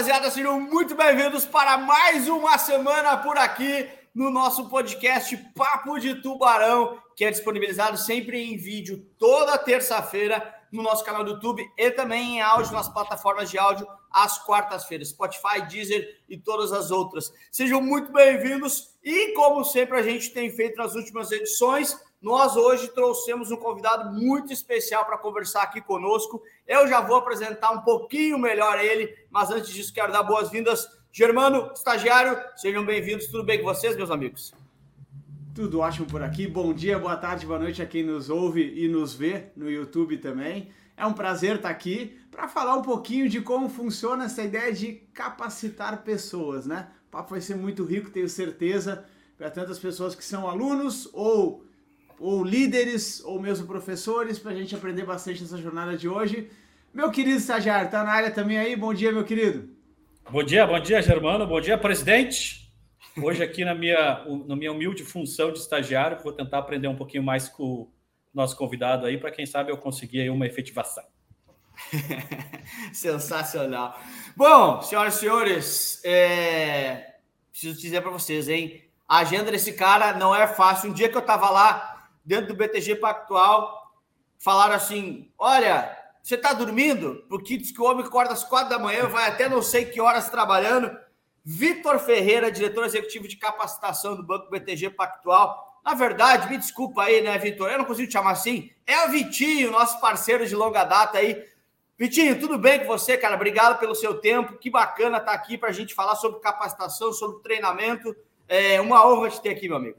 Rapaziada! Sejam muito bem-vindos para mais uma semana por aqui no nosso podcast Papo de Tubarão, que é disponibilizado sempre em vídeo toda terça-feira no nosso canal do YouTube e também em áudio nas plataformas de áudio às quartas-feiras, Spotify, Deezer e todas as outras. Sejam muito bem-vindos e, como sempre a gente tem feito nas últimas edições, nós hoje trouxemos um convidado muito especial para conversar aqui conosco. Eu já vou apresentar um pouquinho melhor ele, mas antes disso quero dar boas-vindas. Germano, estagiário, sejam bem-vindos. Tudo bem com vocês, meus amigos? Tudo ótimo por aqui. Bom dia, boa tarde, boa noite a quem nos ouve e nos vê no YouTube também. É um prazer estar aqui para falar um pouquinho de como funciona essa ideia de capacitar pessoas, né? O papo vai ser muito rico, tenho certeza, para tantas pessoas que são alunos ou ou líderes, ou mesmo professores, para a gente aprender bastante nessa jornada de hoje. Meu querido estagiário, tá na área também aí? Bom dia, meu querido. Bom dia, bom dia, Germano. Bom dia, presidente. Hoje aqui na minha, na minha humilde função de estagiário, vou tentar aprender um pouquinho mais com o nosso convidado aí, para quem sabe eu conseguir aí uma efetivação. Sensacional. Bom, senhoras e senhores, é... preciso dizer para vocês, hein? A agenda desse cara não é fácil. Um dia que eu estava lá dentro do BTG Pactual, falaram assim: olha, você está dormindo? Porque diz que o homem acorda às quatro da manhã, vai até não sei que horas trabalhando. Vitor Ferreira, diretor executivo de capacitação do Banco BTG Pactual. Na verdade, me desculpa aí, né, Vitor? Eu não consigo te chamar assim. É o Vitinho, nosso parceiro de longa data aí. Vitinho, tudo bem com você, cara? Obrigado pelo seu tempo. Que bacana estar aqui para a gente falar sobre capacitação, sobre treinamento. É uma honra te ter aqui, meu amigo.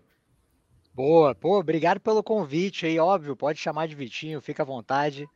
Boa, pô, obrigado pelo convite aí, óbvio, pode chamar de Vitinho, fica à vontade.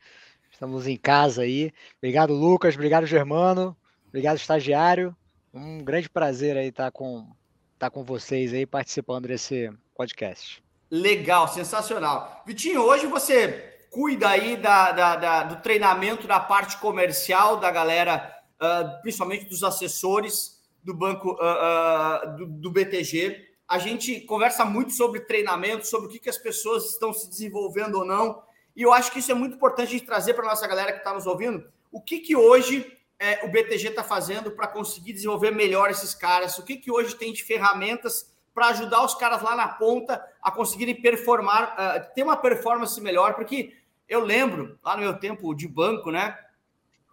Estamos em casa aí. Obrigado, Lucas, obrigado, Germano, obrigado, estagiário. Um grande prazer aí estar com, estar com vocês aí participando desse podcast. Legal, sensacional. Vitinho, hoje você cuida aí da, da, da do treinamento da parte comercial da galera, uh, principalmente dos assessores do banco uh, uh, do, do BTG a gente conversa muito sobre treinamento, sobre o que, que as pessoas estão se desenvolvendo ou não. E eu acho que isso é muito importante a gente trazer para a nossa galera que está nos ouvindo. O que, que hoje é, o BTG está fazendo para conseguir desenvolver melhor esses caras? O que, que hoje tem de ferramentas para ajudar os caras lá na ponta a conseguirem performar, uh, ter uma performance melhor? Porque eu lembro, lá no meu tempo de banco, né?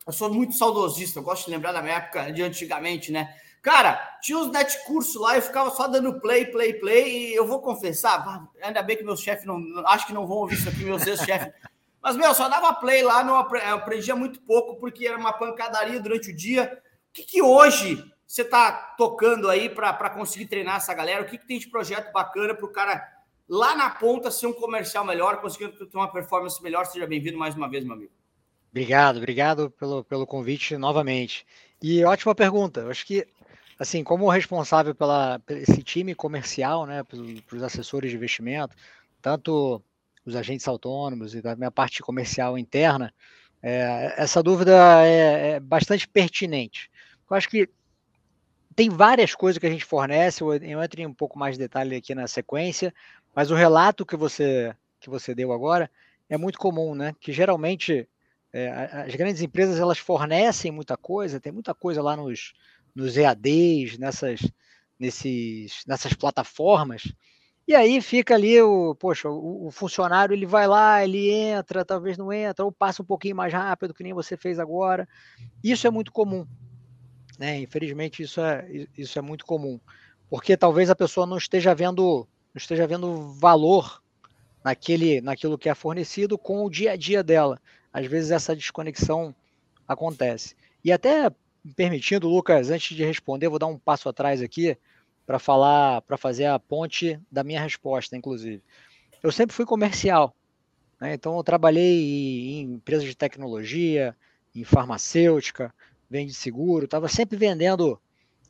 Eu sou muito saudosista, eu gosto de lembrar da minha época de antigamente, né? Cara, tinha os net curso lá, eu ficava só dando play, play, play, e eu vou confessar, ainda bem que meus chefes não. Acho que não vão ouvir isso aqui, meus ex-chefes. Mas, meu, só dava play lá, não aprendia muito pouco, porque era uma pancadaria durante o dia. O que, que hoje você está tocando aí para conseguir treinar essa galera? O que, que tem de projeto bacana para o cara lá na ponta ser um comercial melhor, conseguir ter uma performance melhor? Seja bem-vindo mais uma vez, meu amigo. Obrigado, obrigado pelo, pelo convite novamente. E ótima pergunta. Eu acho que assim, como responsável pela esse time comercial, né, para os assessores de investimento, tanto os agentes autônomos e da minha parte comercial interna, é, essa dúvida é, é, bastante pertinente. Eu acho que tem várias coisas que a gente fornece, eu entro em um pouco mais de detalhe aqui na sequência, mas o relato que você que você deu agora é muito comum, né? Que geralmente é, as grandes empresas elas fornecem muita coisa, tem muita coisa lá nos, nos EADs, nessas, nesses, nessas plataformas. E aí fica ali o, poxa, o, o, funcionário ele vai lá, ele entra, talvez não entra, ou passa um pouquinho mais rápido, que nem você fez agora. Isso é muito comum. Né? Infelizmente, isso é, isso é muito comum. Porque talvez a pessoa não esteja vendo, não esteja vendo valor naquele, naquilo que é fornecido com o dia a dia dela. Às vezes essa desconexão acontece. E até permitindo, Lucas, antes de responder, vou dar um passo atrás aqui para falar, para fazer a ponte da minha resposta, inclusive. Eu sempre fui comercial, né? então eu trabalhei em empresas de tecnologia, em farmacêutica, vende seguro, estava sempre vendendo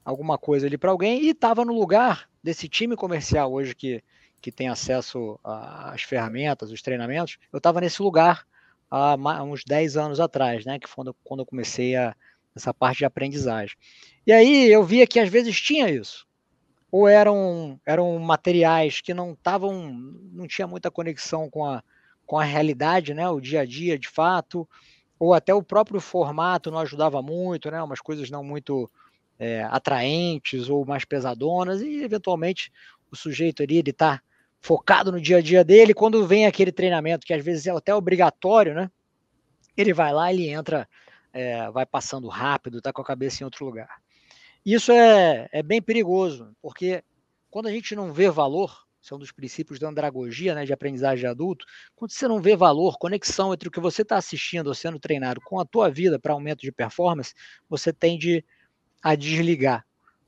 alguma coisa ali para alguém e estava no lugar desse time comercial hoje que, que tem acesso às ferramentas, os treinamentos. Eu estava nesse lugar há uns 10 anos atrás, né? Que foi quando eu comecei a, essa parte de aprendizagem. E aí eu via que às vezes tinha isso. Ou eram, eram materiais que não estavam, não tinha muita conexão com a, com a realidade, né, o dia a dia de fato, ou até o próprio formato não ajudava muito, né? Umas coisas não muito é, atraentes ou mais pesadonas, e eventualmente o sujeito ali, ele está focado no dia a dia dele, quando vem aquele treinamento, que às vezes é até obrigatório, né? Ele vai lá, ele entra, é, vai passando rápido, está com a cabeça em outro lugar. Isso é, é bem perigoso, porque quando a gente não vê valor, são é dos princípios da andragogia, né, de aprendizagem de adulto, quando você não vê valor, conexão entre o que você está assistindo ou sendo treinado com a tua vida para aumento de performance, você tende a desligar.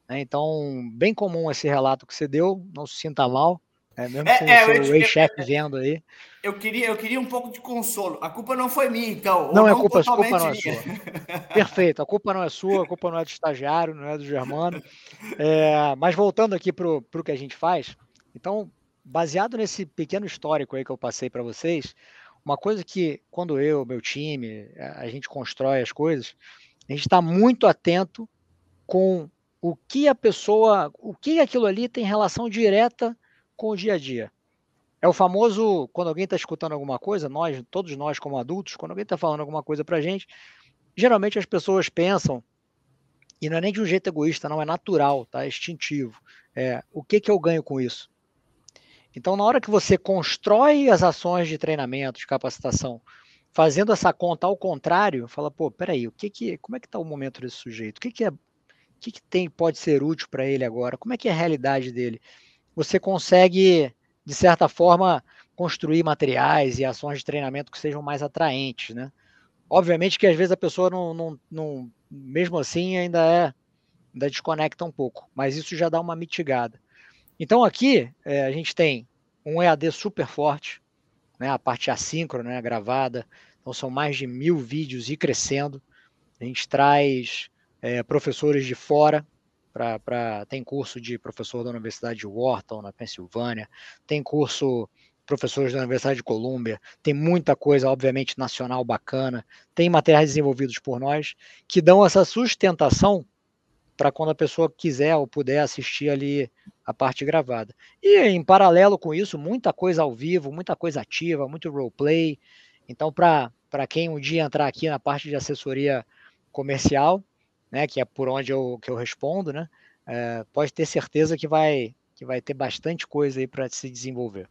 Né? Então, bem comum esse relato que você deu, não se sinta mal, é, mesmo é, com é, o seu ex-chefe vendo aí. Eu queria, eu queria um pouco de consolo. A culpa não foi minha, então. Não, é culpa, a culpa não é sua. Perfeito, a culpa não é sua, a culpa não é do estagiário, não é do Germano. É, mas voltando aqui para o que a gente faz, então, baseado nesse pequeno histórico aí que eu passei para vocês, uma coisa que quando eu, meu time, a gente constrói as coisas, a gente está muito atento com o que a pessoa, o que aquilo ali tem relação direta com o dia a dia. É o famoso, quando alguém está escutando alguma coisa, nós, todos nós como adultos, quando alguém está falando alguma coisa para gente, geralmente as pessoas pensam, e não é nem de um jeito egoísta, não, é natural, tá? É instintivo. É, o que, que eu ganho com isso? Então, na hora que você constrói as ações de treinamento, de capacitação, fazendo essa conta ao contrário, fala, pô, peraí, o que que, como é que está o momento desse sujeito? O que que, é, o que, que tem, pode ser útil para ele agora? Como é que é a realidade dele? Você consegue, de certa forma, construir materiais e ações de treinamento que sejam mais atraentes, né? Obviamente que às vezes a pessoa não, não, não mesmo assim ainda é, ainda desconecta um pouco, mas isso já dá uma mitigada. Então aqui é, a gente tem um EAD super forte, né, a parte assíncrona, né, gravada. Então são mais de mil vídeos e crescendo. A gente traz é, professores de fora. Pra, pra, tem curso de professor da Universidade de Wharton, na Pensilvânia. Tem curso professores da Universidade de Colômbia. Tem muita coisa, obviamente, nacional bacana. Tem materiais desenvolvidos por nós que dão essa sustentação para quando a pessoa quiser ou puder assistir ali a parte gravada. E em paralelo com isso, muita coisa ao vivo, muita coisa ativa, muito roleplay. Então, para quem um dia entrar aqui na parte de assessoria comercial, né, que é por onde eu, que eu respondo, né, é, pode ter certeza que vai, que vai ter bastante coisa aí para se desenvolver.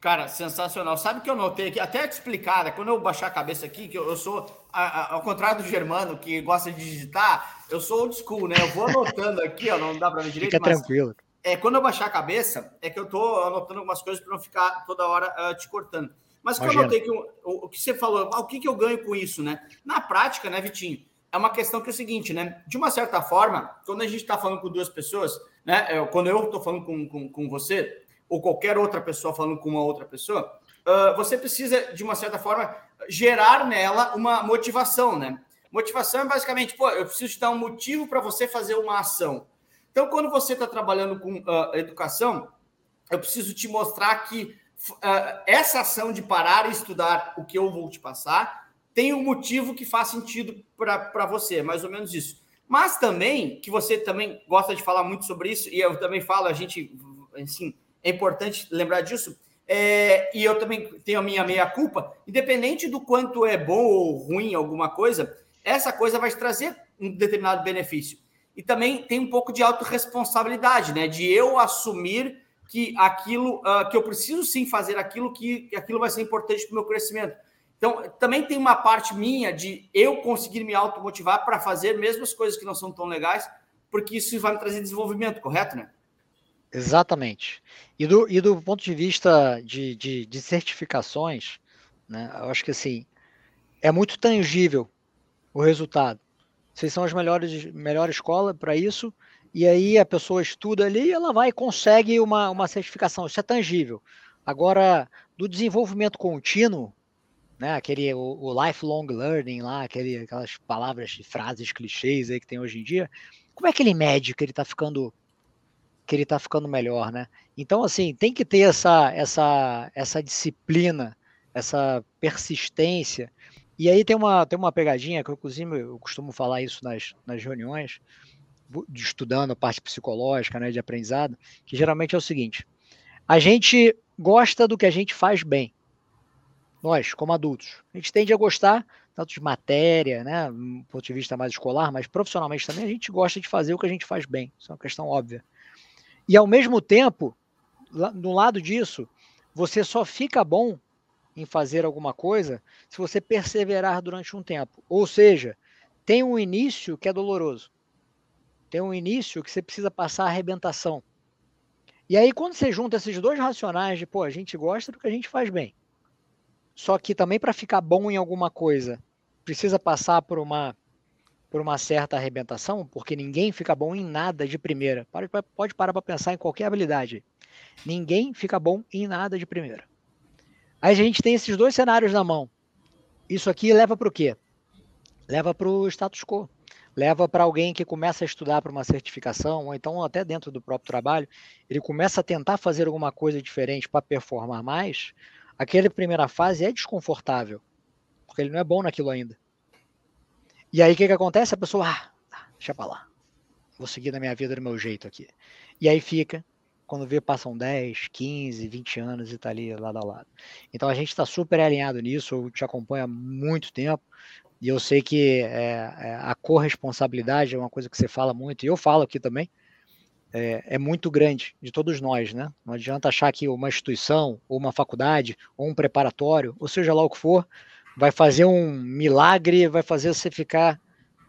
Cara, sensacional. Sabe o que eu notei aqui? Até explicar, né? quando eu baixar a cabeça aqui, que eu, eu sou, a, a, ao contrário do Germano, que gosta de digitar, eu sou old school, né? Eu vou anotando aqui, ó, não dá para ver direito. Fica mas, tranquilo. É, quando eu baixar a cabeça, é que eu tô anotando algumas coisas para não ficar toda hora uh, te cortando. Mas que eu notei que o, o, que você falou, ah, o que, que eu ganho com isso, né? Na prática, né, Vitinho? É uma questão que é o seguinte, né? De uma certa forma, quando a gente está falando com duas pessoas, né? Eu, quando eu estou falando com, com, com você, ou qualquer outra pessoa falando com uma outra pessoa, uh, você precisa, de uma certa forma, gerar nela uma motivação, né? Motivação é basicamente, pô, eu preciso te dar um motivo para você fazer uma ação. Então, quando você está trabalhando com uh, educação, eu preciso te mostrar que uh, essa ação de parar e estudar o que eu vou te passar tem um motivo que faz sentido para você, mais ou menos isso. Mas também, que você também gosta de falar muito sobre isso, e eu também falo, a gente, assim, é importante lembrar disso. É, e eu também tenho a minha meia-culpa, independente do quanto é bom ou ruim alguma coisa, essa coisa vai te trazer um determinado benefício. E também tem um pouco de autorresponsabilidade, né? De eu assumir que aquilo, uh, que eu preciso sim fazer aquilo, que, que aquilo vai ser importante para o meu crescimento. Então, também tem uma parte minha de eu conseguir me automotivar para fazer mesmo as coisas que não são tão legais, porque isso vai me trazer desenvolvimento, correto, né? Exatamente. E do, e do ponto de vista de, de, de certificações, né, eu acho que assim, é muito tangível o resultado. Vocês são as melhores melhor escola para isso, e aí a pessoa estuda ali e ela vai e consegue uma, uma certificação. Isso é tangível. Agora, do desenvolvimento contínuo, né, aquele o, o lifelong learning lá, aquele, aquelas palavras, frases, clichês aí que tem hoje em dia, como é que ele mede que ele está ficando que ele está ficando melhor, né? Então, assim, tem que ter essa, essa, essa disciplina, essa persistência. E aí tem uma, tem uma pegadinha que eu, inclusive, eu costumo falar isso nas, nas reuniões, estudando a parte psicológica, né, de aprendizado, que geralmente é o seguinte: a gente gosta do que a gente faz bem. Nós, como adultos, a gente tende a gostar tanto de matéria, né, do ponto de vista mais escolar, mas profissionalmente também, a gente gosta de fazer o que a gente faz bem. Isso é uma questão óbvia. E ao mesmo tempo, no lado disso, você só fica bom em fazer alguma coisa se você perseverar durante um tempo. Ou seja, tem um início que é doloroso. Tem um início que você precisa passar a arrebentação. E aí, quando você junta esses dois racionais de, pô, a gente gosta do que a gente faz bem. Só que também para ficar bom em alguma coisa, precisa passar por uma por uma certa arrebentação, porque ninguém fica bom em nada de primeira. Pode parar para pensar em qualquer habilidade. Ninguém fica bom em nada de primeira. Aí a gente tem esses dois cenários na mão. Isso aqui leva para o quê? Leva para o status quo. Leva para alguém que começa a estudar para uma certificação, ou então até dentro do próprio trabalho, ele começa a tentar fazer alguma coisa diferente para performar mais. Aquela primeira fase é desconfortável, porque ele não é bom naquilo ainda. E aí o que, que acontece? A pessoa, ah, tá, deixa pra lá. Vou seguir na minha vida do meu jeito aqui. E aí fica, quando vê, passam 10, 15, 20 anos e tá ali lado a lado. Então a gente está super alinhado nisso, eu te acompanho há muito tempo. E eu sei que é, é, a corresponsabilidade é uma coisa que você fala muito, e eu falo aqui também, é, é, muito grande de todos nós, né? Não adianta achar que uma instituição, ou uma faculdade, ou um preparatório, ou seja lá o que for, vai fazer um milagre, vai fazer você ficar.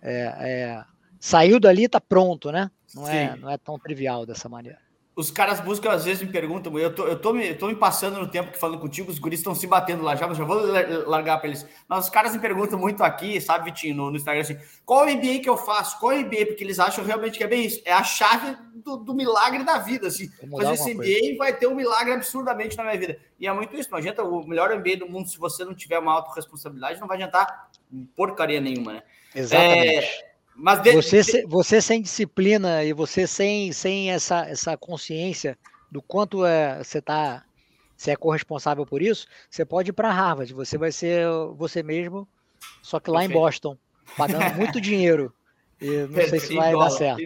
É, é, saiu dali, tá pronto, né? Não é, não é tão trivial dessa maneira os caras buscam, às vezes me perguntam, eu tô, eu tô, me, eu tô me passando no tempo que falando contigo, os guris estão se batendo lá já, mas já vou largar para eles. Mas os caras me perguntam muito aqui, sabe, Vitinho, no, no Instagram, assim, qual MBA que eu faço? Qual MBA? Porque eles acham realmente que é bem isso. É a chave do, do milagre da vida, assim. Fazer esse MBA coisa. vai ter um milagre absurdamente na minha vida. E é muito isso, não adianta o melhor MBA do mundo, se você não tiver uma autorresponsabilidade, não vai adiantar porcaria nenhuma, né? Exatamente. É, mas de, você, você sem disciplina e você sem, sem essa, essa consciência do quanto é, você tá, você é corresponsável por isso, você pode ir para Harvard. Você vai ser você mesmo, só que lá Perfeito. em Boston, pagando muito dinheiro. E não Perfeito. sei se vai dólar, dar certo.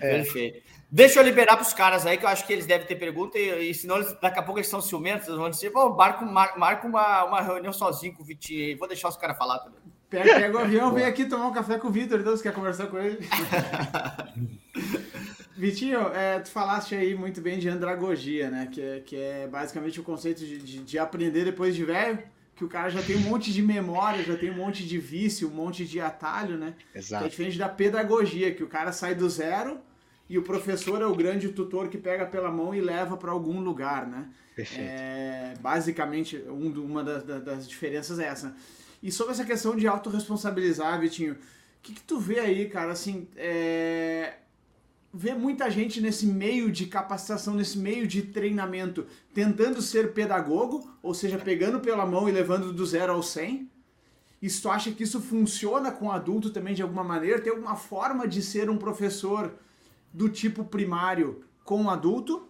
É. Perfeito. Deixa eu liberar para os caras aí, que eu acho que eles devem ter pergunta, e, e senão eles, daqui a pouco eles são ciumentos, eles vão dizer, pô, marca, marca uma, uma reunião sozinho com o Vitinho aí, vou deixar os caras falar também. Pega, pega o avião, vem aqui tomar um café com o Vitor, então você quer conversar com ele? Vitinho, é, tu falaste aí muito bem de andragogia, né? Que é, que é basicamente o conceito de, de, de aprender depois de velho, que o cara já tem um monte de memória, já tem um monte de vício, um monte de atalho, né? Exato. Que é diferente da pedagogia, que o cara sai do zero e o professor é o grande tutor que pega pela mão e leva para algum lugar, né? Perfeito. É, basicamente, um, uma das, das diferenças é essa. E sobre essa questão de autorresponsabilizar, Vitinho, o que, que tu vê aí, cara? Assim, é... vê muita gente nesse meio de capacitação, nesse meio de treinamento, tentando ser pedagogo, ou seja, pegando pela mão e levando do zero ao 100. E tu acha que isso funciona com adulto também de alguma maneira? Tem alguma forma de ser um professor do tipo primário com adulto?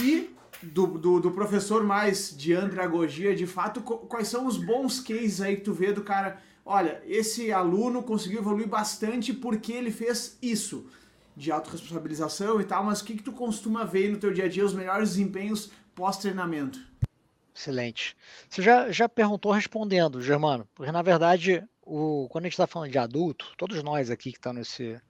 E do, do, do, professor mais de andragogia, de fato, quais são os bons cases aí que tu vê do cara? Olha, esse aluno conseguiu evoluir bastante porque ele fez isso, de autorresponsabilização e tal, mas o que, que tu costuma ver no teu dia a dia, os melhores desempenhos pós-treinamento? Excelente. Você já, já perguntou respondendo, Germano, porque na verdade, o, quando a gente está falando de adulto, todos nós aqui que estão tá nesse,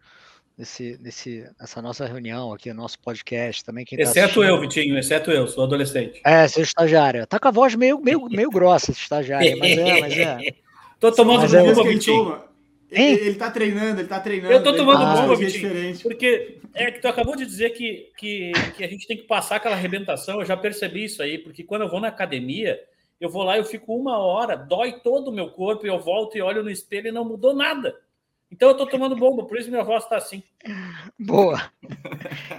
nesse, nesse, nessa nossa reunião aqui, nosso podcast também. Quem tá exceto eu, Vitinho, exceto eu, sou adolescente. É, seu estagiário. Tá com a voz meio, meio, meio grossa, esse estagiário, mas é, mas é. Tô tomando mas bomba, é, Vitinho. Ele, ele tá treinando, ele tá treinando. Eu tô tomando tá bomba, Vitinho. Diferente. Porque é que tu acabou de dizer que, que, que a gente tem que passar aquela arrebentação. Eu já percebi isso aí, porque quando eu vou na academia, eu vou lá, eu fico uma hora, dói todo o meu corpo, eu volto e olho no espelho e não mudou nada. Então eu tô tomando bomba, por isso minha voz tá assim. Boa.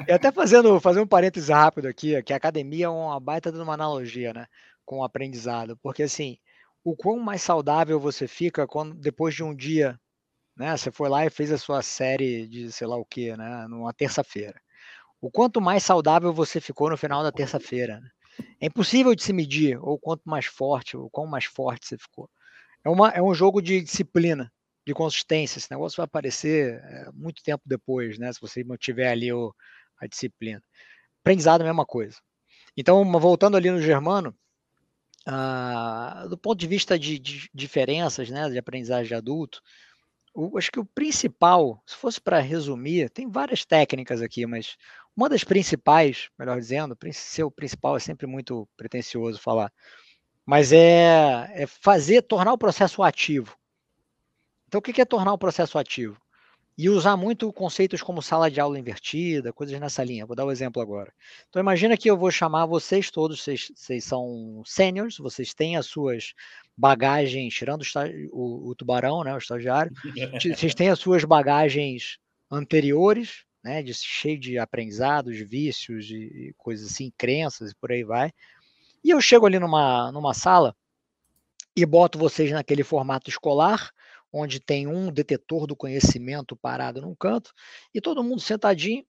E até fazendo fazer um parênteses rápido aqui, que a academia é uma baita de uma analogia, né, com o aprendizado, porque assim, o quão mais saudável você fica quando depois de um dia, né, você foi lá e fez a sua série de sei lá o que, né, numa terça-feira. O quanto mais saudável você ficou no final da terça-feira. Né? É impossível de se medir, ou quanto mais forte, ou quão mais forte você ficou. É, uma, é um jogo de disciplina de consistência. Esse negócio vai aparecer é, muito tempo depois, né? Se você mantiver ali o, a disciplina. Aprendizado é a mesma coisa. Então, voltando ali no Germano, ah, do ponto de vista de, de, diferenças, né, de aprendizagem de adulto, o, acho que o principal, se fosse para resumir, tem várias técnicas aqui, mas uma das principais, melhor dizendo, ser o principal é sempre muito pretencioso falar, mas é, é fazer, tornar o processo ativo. Então, o que é tornar o processo ativo? e usar muito conceitos como sala de aula invertida, coisas nessa linha. Vou dar um exemplo agora. Então imagina que eu vou chamar vocês todos, vocês, vocês são seniors, vocês têm as suas bagagens, tirando o, o, tubarão, né, o estagiário, vocês têm as suas bagagens anteriores, né, de, cheio de aprendizados, vícios e coisas assim, crenças e por aí vai. E eu chego ali numa, numa sala e boto vocês naquele formato escolar, onde tem um detetor do conhecimento parado num canto e todo mundo sentadinho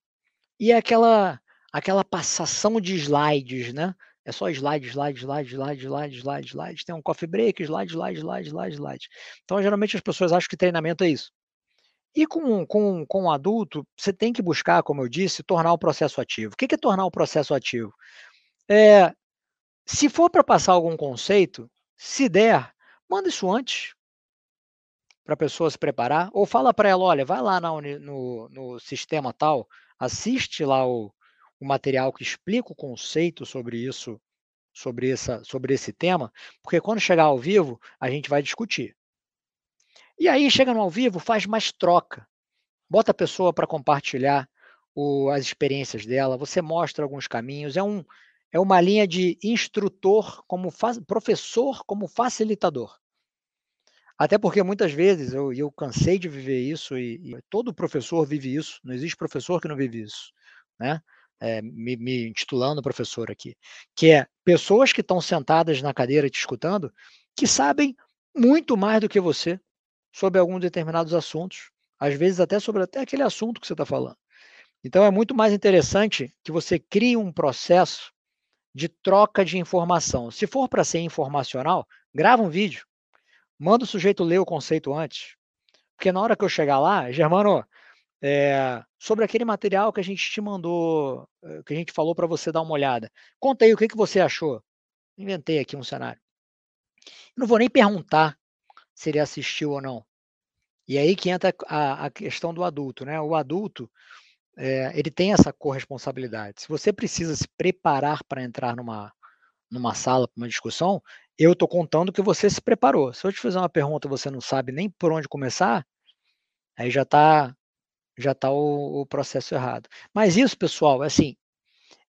e é aquela aquela passação de slides, né? É só slide, slide, slide, slide, slide, slide, slide. Tem um coffee break, slide, slide, slide, slide, slide. Então, geralmente as pessoas acham que treinamento é isso. E com, com, com um adulto, você tem que buscar, como eu disse, tornar o processo ativo. O que é tornar o processo ativo? É, se for para passar algum conceito, se der, manda isso antes para a pessoa se preparar, ou fala para ela, olha, vai lá no, no, no sistema tal, assiste lá o, o material que explica o conceito sobre isso, sobre, essa, sobre esse tema, porque quando chegar ao vivo, a gente vai discutir. E aí, chega no ao vivo, faz mais troca. Bota a pessoa para compartilhar o, as experiências dela, você mostra alguns caminhos, é, um, é uma linha de instrutor como professor como facilitador. Até porque muitas vezes eu, eu cansei de viver isso e, e, todo professor vive isso. Não existe professor que não vive isso, né? É, me, me intitulando professor aqui, que é pessoas que estão sentadas na cadeira te escutando, que sabem muito mais do que você sobre alguns determinados assuntos, às vezes até sobre até aquele assunto que você está falando. Então é muito mais interessante que você crie um processo de troca de informação. Se for para ser informacional, grava um vídeo, Manda o sujeito ler o conceito antes. Porque na hora que eu chegar lá, Germano, é, sobre aquele material que a gente te mandou, eh, que a gente falou para você dar uma olhada. Conta aí o que, que você achou. Inventei aqui um cenário. não vou nem perguntar se ele assistiu ou não. E aí que entra a, a questão do adulto, né? O adulto, é, ele tem essa corresponsabilidade. Se você precisa se preparar para entrar numa, numa sala, para uma discussão, eu estou contando que você se preparou. Se eu te fizer uma pergunta e você não sabe nem por onde começar, aí já está já tá o, o, processo errado. Mas isso, pessoal, é assim,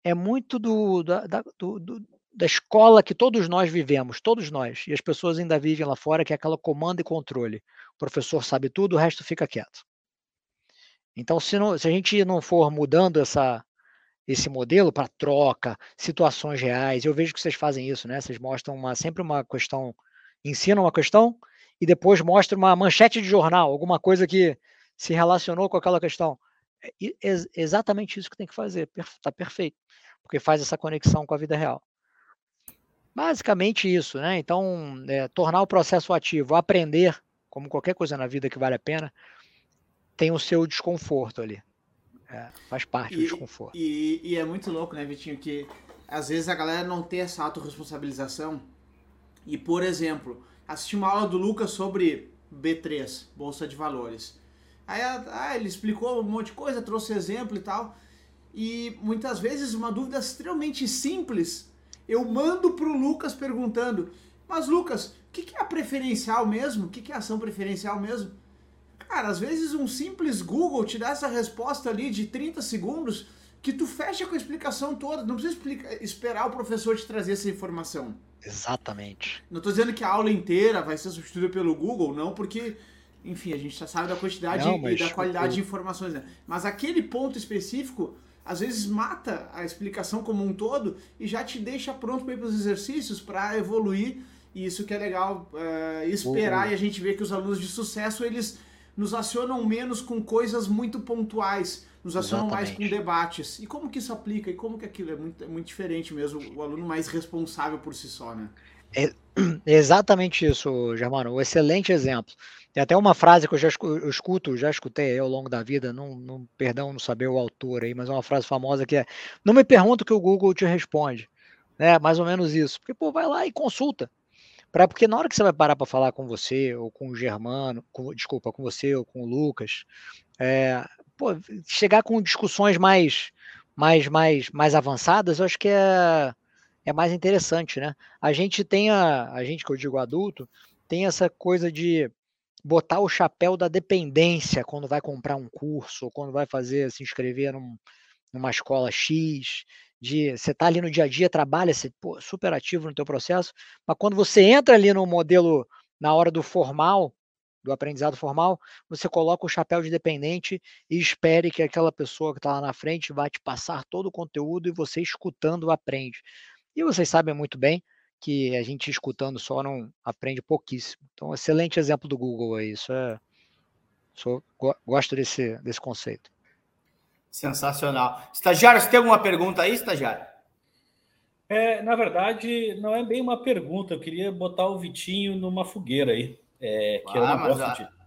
é muito do, da, da, do, do, da escola que todos nós vivemos, todos nós, e as pessoas ainda vivem lá fora, que é aquela comando e controle. O professor sabe tudo, o resto fica quieto. Então, se, não, se a gente não for mudando essa, esse modelo para troca, situações reais. Eu vejo que vocês fazem isso, né? Vocês mostram uma, sempre uma questão, ensinam uma questão e depois mostram uma manchete de jornal, alguma coisa que se relacionou com aquela questão. É, exatamente isso que tem que fazer, está perfeito, porque faz essa conexão com a vida real. Basicamente isso, né? Então, é, tornar o processo ativo, aprender, como qualquer coisa na vida que vale a pena, tem o seu desconforto ali. É, faz parte e, do desconforto. E, e, é muito louco, né, Vitinho, que às vezes a galera não tem essa autorresponsabilização. E, por exemplo, assisti uma aula do Lucas sobre B3, Bolsa de Valores. Aí ah, ele explicou um monte de coisa, trouxe exemplo e tal. E muitas vezes uma dúvida extremamente simples, eu mando pro Lucas perguntando: Mas Lucas, o que, que é a preferencial mesmo? O que, que é ação preferencial mesmo? Cara, às vezes um simples Google te dá essa resposta ali de 30 segundos que tu fecha com a explicação toda. Não precisa explica, esperar o professor te trazer essa informação. Exatamente. Não estou dizendo que a aula inteira vai ser substituída pelo Google, não, porque, enfim, a gente já sabe da quantidade não, e da qualidade eu... de informações, né? Mas aquele ponto específico, às vezes mata a explicação como um todo e já te deixa pronto para ir para os exercícios, para evoluir. E isso que é legal é, esperar uhum. e a gente vê que os alunos de sucesso, eles nos acionam menos com coisas muito pontuais, nos acionam Exatamente. mais com debates. E como que isso aplica? E como que aquilo é muito, é muito diferente mesmo, o aluno mais responsável por si só, né? É exatamente isso, Germano. Um excelente exemplo. Tem até uma frase que eu já eu escuto, já escutei ao longo da vida, não, não, perdão não saber o autor aí, mas é uma frase famosa que é: Não me pergunta o que o Google te responde, né? Mais ou menos isso. Porque, pô, vai lá e consulta. Pra, porque na hora que você vai parar para falar com você, ou com o Germano, com, desculpa, com você ou com o Lucas, é, pô, chegar com discussões mais, mais, mais, mais avançadas, eu acho que é, é mais interessante, né? A gente tem a, a gente que eu digo adulto, tem essa coisa de botar o chapéu da dependência quando vai comprar um curso, ou quando vai fazer, se inscrever num, numa escola X, de você tá ali no dia a dia, trabalha, você, pô, super ativo no teu processo, mas quando você entra ali no modelo na hora do formal, do aprendizado formal, você coloca o chapéu de dependente e espere que aquela pessoa que está lá na frente vai te passar todo o conteúdo e você escutando aprende. E vocês sabem muito bem que a gente escutando só não aprende pouquíssimo. Então, excelente exemplo do Google aí. Isso é. Sou, gosto desse, desse conceito. Sensacional. Estagiário, você tem alguma pergunta aí, estagiário? É, na verdade, não é bem uma pergunta. Eu queria botar o Vitinho numa fogueira aí. É, que ah, eu não gosto a... de.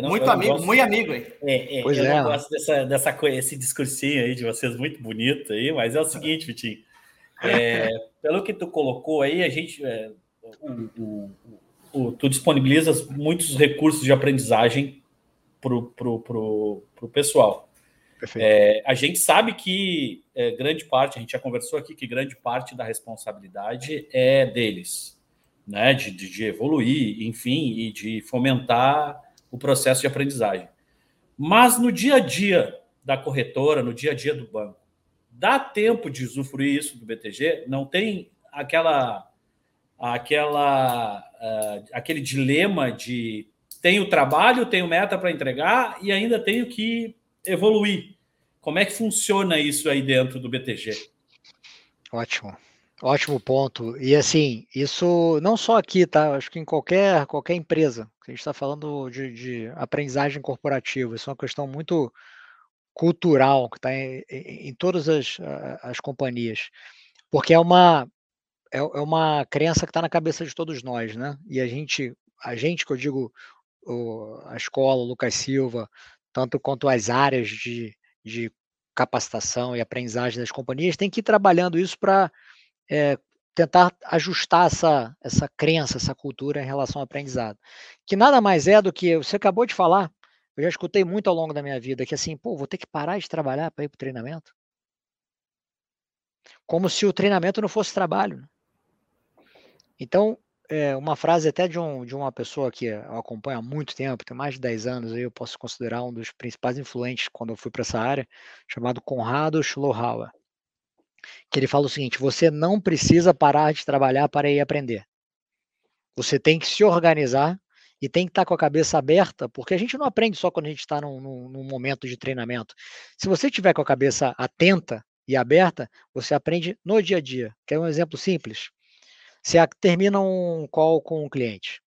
Não, muito amigo, gosto... muito amigo aí. É, é, pois eu é. não gosto dessa, dessa coisa, esse discursinho aí de vocês muito bonito aí, mas é o seguinte, Vitinho. É, pelo que tu colocou aí, a gente. É, o, o, o, tu disponibiliza muitos recursos de aprendizagem para o pro, pro, pro pessoal. É, a gente sabe que é, grande parte, a gente já conversou aqui que grande parte da responsabilidade é deles, né? De, de, de evoluir, enfim, e de fomentar o processo de aprendizagem. Mas no dia a dia da corretora, no dia a dia do banco, dá tempo de usufruir isso do BTG? Não tem aquela aquela uh, aquele dilema de tenho trabalho, tenho meta para entregar e ainda tenho que evoluir. Como é que funciona isso aí dentro do BTG? Ótimo. Ótimo ponto. E assim, isso não só aqui, tá? Acho que em qualquer, qualquer empresa. A gente está falando de, de aprendizagem corporativa. Isso é uma questão muito cultural que está em, em, todas as, as companhias, porque é uma é, é uma crença que está na cabeça de todos nós, né? E a gente, a gente que eu digo, o, a escola, o Lucas Silva, tanto quanto as áreas de, de capacitação e aprendizagem das companhias, tem que ir trabalhando isso para é, tentar ajustar essa, essa crença, essa cultura em relação ao aprendizado. Que nada mais é do que, você acabou de falar, eu já escutei muito ao longo da minha vida que assim, pô, vou ter que parar de trabalhar para ir para o treinamento. Como se o treinamento não fosse trabalho. Né? Então, é, uma frase até de, um, de uma pessoa que eu acompanho há muito tempo, tem mais de 10 anos, eu posso considerar um dos principais influentes quando eu fui para essa área, chamado Conrado Schlohauer. Que ele fala o seguinte: você não precisa parar de trabalhar para ir aprender. Você tem que se organizar e tem que estar com a cabeça aberta, porque a gente não aprende só quando a gente está num, num, num, momento de treinamento. Se você tiver com a cabeça atenta e aberta, você aprende no dia a dia. Quer um exemplo simples? Você termina um call com um cliente.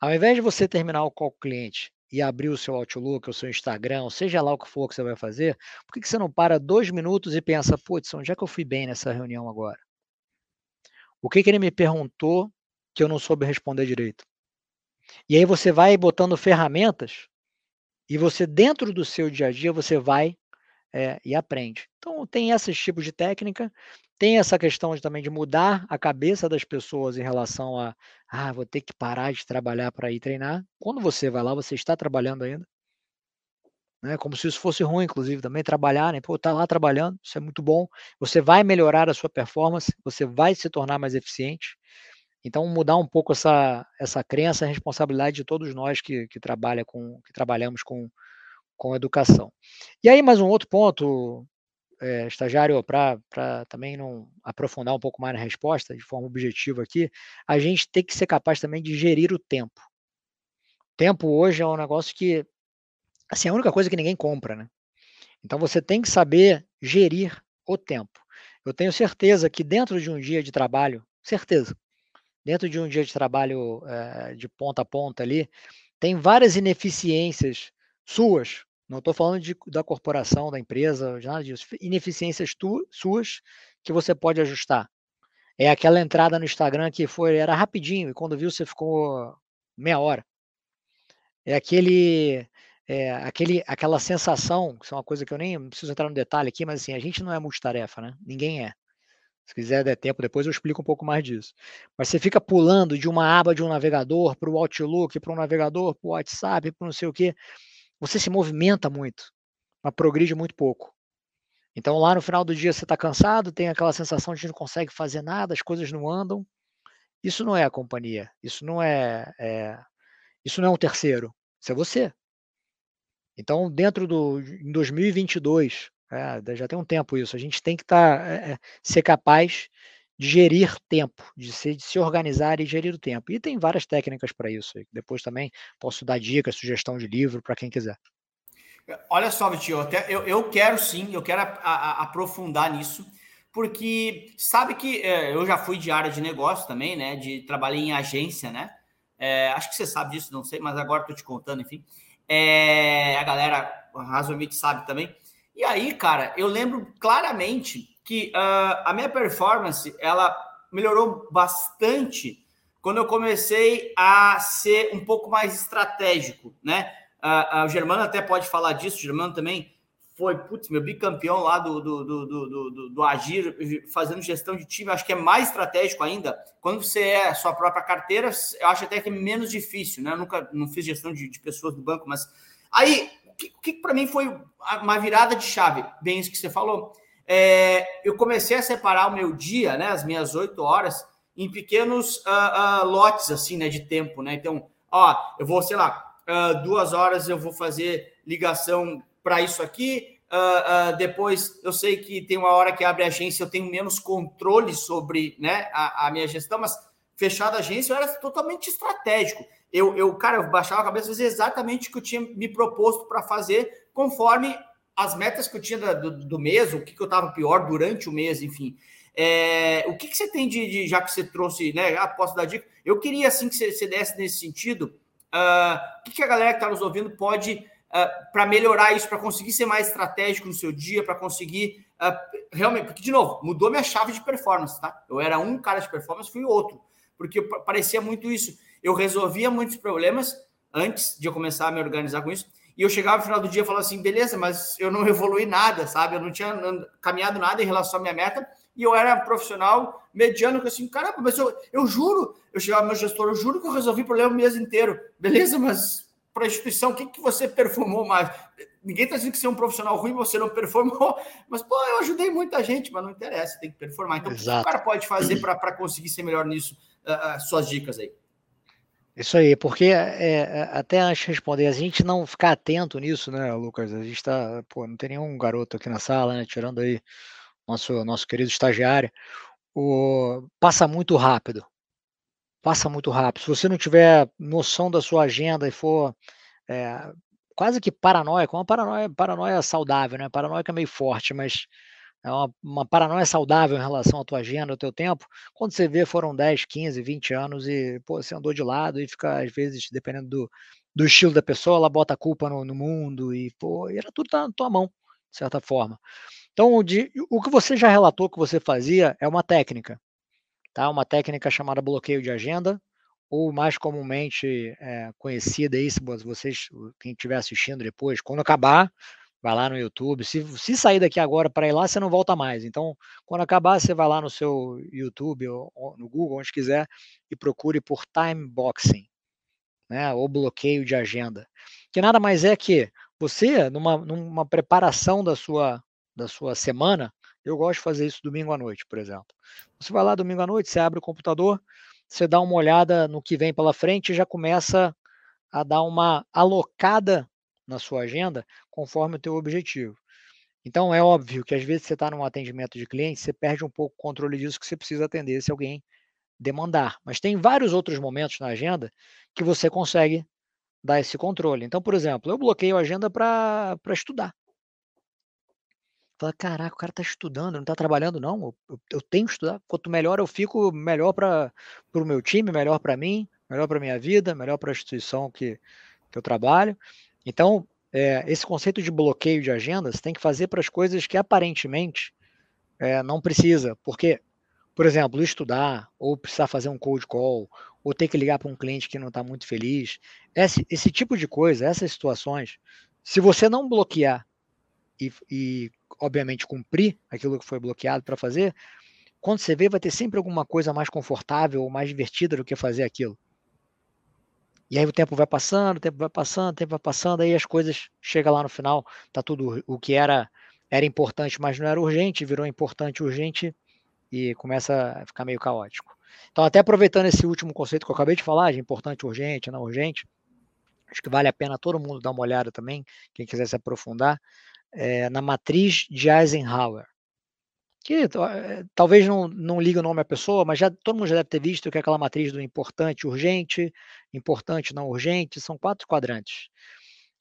Ao invés de você terminar o call com o cliente e abrir o seu Outlook, o seu Instagram, seja lá o que for que você vai fazer, por que você não para dois minutos e pensa, putz, onde é que eu fui bem nessa reunião agora? O que, que ele me perguntou que eu não soube responder direito? E aí você vai botando ferramentas e você, dentro do seu dia a dia, você vai é, e aprende. Então, tem esses tipos de técnica, tem essa questão de, também de mudar a cabeça das pessoas em relação a, ah, vou ter que parar de trabalhar para ir treinar. Quando você vai lá, você está trabalhando ainda. Né? Como se isso fosse ruim, inclusive, também trabalhar, né? Pô, tá lá trabalhando, isso é muito bom. Você vai melhorar a sua performance, você vai se tornar mais eficiente. Então, mudar um pouco essa, essa crença, a responsabilidade de todos nós que, que, trabalha com, que trabalhamos com, com educação. E aí, mais um outro ponto, é, estagiário, para também não aprofundar um pouco mais na resposta, de forma objetiva aqui, a gente tem que ser capaz também de gerir o tempo. Tempo hoje é um negócio que, assim, é a única coisa que ninguém compra, né? Então, você tem que saber gerir o tempo. Eu tenho certeza que dentro de um dia de trabalho, certeza, dentro de um dia de trabalho é, de ponta a ponta ali, tem várias ineficiências suas, não estou falando de, da corporação, da empresa, nada disso, ineficiências tu, suas que você pode ajustar. É aquela entrada no Instagram que foi era rapidinho e quando viu você ficou meia hora. É aquele é, aquele, aquela sensação, que é uma coisa que eu nem preciso entrar no detalhe aqui, mas assim, a gente não é multitarefa, né? Ninguém é. Se quiser der tempo, depois eu explico um pouco mais disso. Mas você fica pulando de uma aba de um navegador para o Outlook, para um navegador, para o WhatsApp, para não sei o quê. Você se movimenta muito, mas progride muito pouco. Então lá no final do dia você está cansado, tem aquela sensação de que não consegue fazer nada, as coisas não andam. Isso não é a companhia, isso não é, é isso não é um terceiro, isso é você. Então dentro do em 2022, é, já tem um tempo isso, a gente tem que tá, é, ser capaz de gerir tempo, de se, de se, organizar e gerir o tempo. E tem várias técnicas para isso. Depois também posso dar dicas, sugestão de livro para quem quiser. Olha só, Vitinho, eu, eu, eu, quero sim, eu quero a, a, aprofundar nisso, porque sabe que é, eu já fui de área de negócio também, né? De trabalhei em agência, né? É, acho que você sabe disso, não sei, mas agora estou te contando, enfim. É, a galera razoavelmente sabe também. E aí, cara, eu lembro claramente que uh, a minha performance ela melhorou bastante quando eu comecei a ser um pouco mais estratégico, né? Uh, o Germano até pode falar disso, o Germano também foi, putz, meu bicampeão lá do, do, do, do, do, do Agir, fazendo gestão de time, acho que é mais estratégico ainda. Quando você é sua própria carteira, eu acho até que é menos difícil, né? Eu nunca não fiz gestão de, de pessoas do banco, mas aí, o que, que para mim foi uma virada de chave, bem isso que você falou. É, eu comecei a separar o meu dia, né, as minhas oito horas, em pequenos uh, uh, lotes, assim, né, de tempo, né? Então, ó, eu vou, sei lá, uh, duas horas eu vou fazer ligação para isso aqui. Depois eu sei que tem uma hora que abre agência, eu tenho menos controle sobre né, a, a minha gestão, mas fechada a agência eu era totalmente estratégico. Eu, eu, cara, eu baixava a cabeça fazer exatamente o que eu tinha me proposto para fazer, conforme as metas que eu tinha do, do mês, o que, que eu estava pior durante o mês, enfim. É, o que, que você tem de, de, já que você trouxe, né? Ah, posso dar dica? Eu queria assim que você, você desse nesse sentido Uh, o que, a galera que está nos ouvindo pode, uh, ah, para melhorar isso, para conseguir ser mais estratégico no seu dia, para conseguir uh, realmente, porque, de novo, mudou minha chave de performance, tá? Eu era um cara de performance, fui outro, porque parecia muito isso. Eu resolvia muitos problemas antes de eu começar a me organizar com isso, e eu chegava no final do dia e falava assim, beleza, mas eu não evolui nada, sabe? Eu não tinha caminhado nada em relação à minha meta, e eu era profissional mediano, que assim, caramba, mas eu, eu juro, eu chegava ao meu gestor, eu juro que eu resolvi o problema o mês inteiro. Beleza, mas para a instituição, o que, que você performou mais? Ninguém está dizendo que você é um profissional ruim, você não performou, mas, pô, eu ajudei muita gente, mas não interessa, tem que performar. Então, Exato. o que o cara pode fazer para conseguir ser melhor nisso? Uh, uh, suas dicas aí. Isso aí, porque é, é, até antes de responder, a gente não ficar atento nisso, né, Lucas? A gente está, pô, não tem nenhum garoto aqui na sala, né, tirando aí nosso, nosso querido estagiário, o, passa muito rápido. Passa muito rápido. Se você não tiver noção da sua agenda e for é, quase que paranoico, uma paranoia, paranoia saudável, né? Paranoia é meio forte, mas é uma, uma, paranoia saudável em relação à tua agenda, ao teu tempo. Quando você vê, foram 10, 15, 20 anos e pô, você andou de lado e fica, às vezes, dependendo do, do estilo da pessoa, ela bota a culpa no, no mundo e, pô, e era tudo na tua mão, de certa forma. Então, de, o que você já relatou que você fazia é uma técnica, tá? Uma técnica chamada bloqueio de agenda, ou mais comumente é, conhecida aí, se vocês, quem estiver assistindo depois, quando acabar, vai lá no YouTube. Se, se sair daqui agora para ir lá, você não volta mais. Então, quando acabar, você vai lá no seu YouTube ou, no Google, onde quiser, e procure por time boxing, né? Ou bloqueio de agenda. Que nada mais é que você, numa, numa preparação da sua da sua semana, eu gosto de fazer isso domingo à noite, por exemplo. Você vai lá domingo à noite, você abre o computador, você dá uma olhada no que vem pela frente e já começa a dar uma alocada na sua agenda conforme o teu objetivo. Então é óbvio que às vezes você está num atendimento de cliente, você perde um pouco o controle disso que você precisa atender se alguém demandar. Mas tem vários outros momentos na agenda que você consegue dar esse controle. Então, por exemplo, eu bloqueio a agenda para estudar. Fala, caraca, o cara tá estudando, não tá trabalhando, não. Eu, eu tenho que estudar. Quanto melhor eu fico, melhor para o meu time, melhor para mim, melhor para minha vida, melhor para a instituição que, que eu trabalho. Então, é, esse conceito de bloqueio de agenda você tem que fazer para as coisas que aparentemente é, não precisa. Porque, por exemplo, estudar, ou precisar fazer um cold call, ou ter que ligar para um cliente que não está muito feliz. Esse, esse tipo de coisa, essas situações, se você não bloquear e, e obviamente, cumprir aquilo que foi bloqueado para fazer, quando você vê, vai ter sempre alguma coisa mais confortável ou mais divertida do que fazer aquilo. E aí o tempo vai passando, o tempo vai passando, o tempo vai passando, aí as coisas chega lá no final, tá tudo o que era era importante, mas não era urgente, virou importante urgente e começa a ficar meio caótico. Então, até aproveitando esse último conceito que eu acabei de falar, de importante, urgente, não urgente, acho que vale a pena todo mundo dar uma olhada também, quem quiser se aprofundar, é, na matriz de Eisenhower que é, talvez não, não ligue o nome à pessoa, mas já todo mundo já deve ter visto que é aquela matriz do importante, urgente, importante, não urgente, são quatro quadrantes.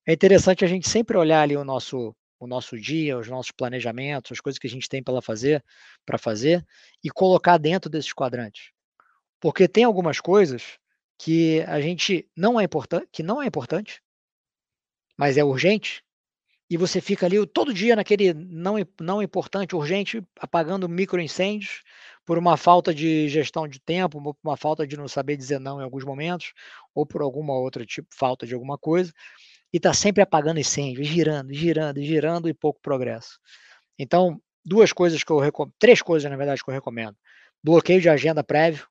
É interessante a gente sempre olhar ali o nosso o nosso dia, os nossos planejamentos, as coisas que a gente tem para fazer, para fazer e colocar dentro desses quadrantes. Porque tem algumas coisas que a gente não é importante, que não é importante, mas é urgente, e você fica ali todo dia naquele não, não importante, urgente, apagando micro incêndios por uma falta de gestão de tempo, por uma falta de não saber dizer não em alguns momentos, ou por alguma outra tipo, falta de alguma coisa, e está sempre apagando incêndios, girando, girando, girando e pouco progresso. Então, duas coisas que eu recomendo, três coisas na verdade que eu recomendo. Bloqueio de agenda prévio,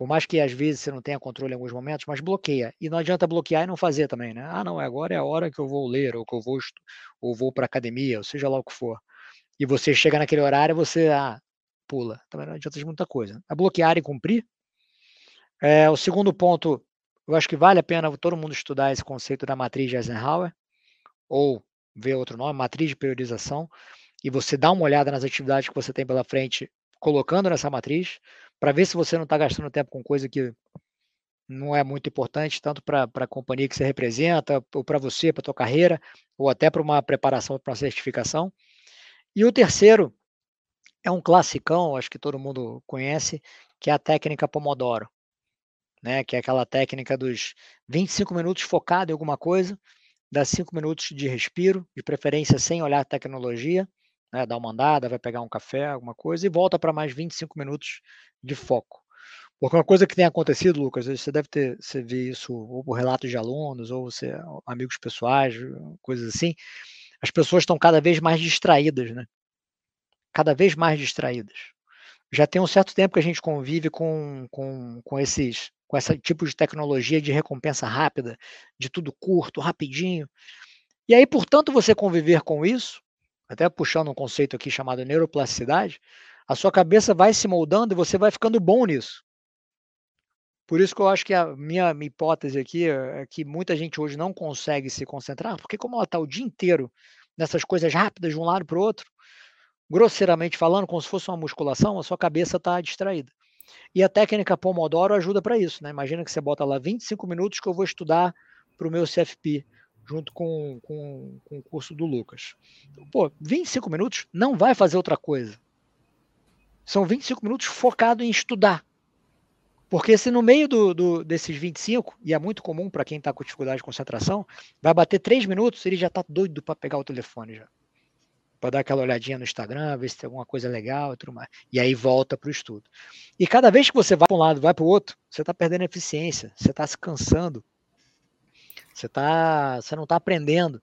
por mais que às vezes você não tenha controle em alguns momentos, mas bloqueia. E não adianta bloquear e não fazer também, né? Ah, não, agora é a hora que eu vou ler, ou que eu vou, ou vou para academia, ou seja lá o que for. E você chega naquele horário, você ah, pula. Também não adianta de muita coisa. É bloquear e cumprir. É, o segundo ponto, eu acho que vale a pena todo mundo estudar esse conceito da matriz de Eisenhower, ou ver outro nome, matriz de priorização, e você dá uma olhada nas atividades que você tem pela frente, colocando nessa matriz, para ver se você não está gastando tempo com coisa que não é muito importante, tanto para a companhia que você representa, ou para você, para a tua carreira, ou até para uma preparação para uma certificação. E o terceiro é um classicão, acho que todo mundo conhece, que é a técnica Pomodoro, né? que é aquela técnica dos 25 minutos focado em alguma coisa, dá 5 minutos de respiro, de preferência sem olhar tecnologia, né, dá uma andada, vai pegar um café, alguma coisa, e volta para mais 25 minutos de foco. Porque uma coisa que tem acontecido, Lucas, você deve ter, você vê isso ou por relatos de alunos, ou você, amigos pessoais, coisas assim, as pessoas estão cada vez mais distraídas, né? Cada vez mais distraídas. Já tem um certo tempo que a gente convive com, com, com esses com esse tipo de tecnologia de recompensa rápida, de tudo curto, rapidinho. E aí, portanto, você conviver com isso, até puxando um conceito aqui chamado neuroplasticidade, a sua cabeça vai se moldando e você vai ficando bom nisso. Por isso que eu acho que a minha, hipótese aqui é que muita gente hoje não consegue se concentrar, porque como ela está o dia inteiro nessas coisas rápidas de um lado para o outro, grosseiramente falando, como se fosse uma musculação, a sua cabeça está distraída. E a técnica Pomodoro ajuda para isso, né? Imagina que você bota lá 25 minutos que eu vou estudar para o meu CFP junto com, com, com o curso do Lucas. Pô, 25 minutos não vai fazer outra coisa. São 25 minutos focado em estudar. Porque se no meio do, do desses 25, e é muito comum para quem está com dificuldade de concentração, vai bater 3 minutos, ele já está doido para pegar o telefone já. Para dar aquela olhadinha no Instagram, ver se tem alguma coisa legal e tudo mais. E aí volta para o estudo. E cada vez que você vai para um lado vai para o outro, você está perdendo eficiência, você está se cansando, você, tá, você não está aprendendo.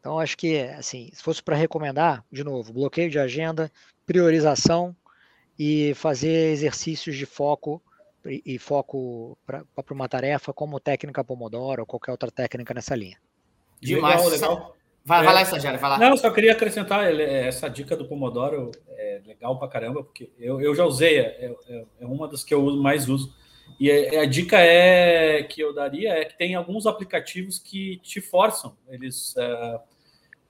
Então, acho que, assim, se fosse para recomendar, de novo, bloqueio de agenda, priorização e fazer exercícios de foco e, foco para uma tarefa como técnica Pomodoro ou qualquer outra técnica nessa linha. Demais, legal. legal. Vai, é, vai lá, estagiário, vai lá. Não, só queria acrescentar essa dica do Pomodoro, é legal pra caramba, porque eu, eu já usei, é, é, é uma das que eu mais uso. E a, dica é que eu daria é que tem alguns aplicativos que te forçam. Eles é,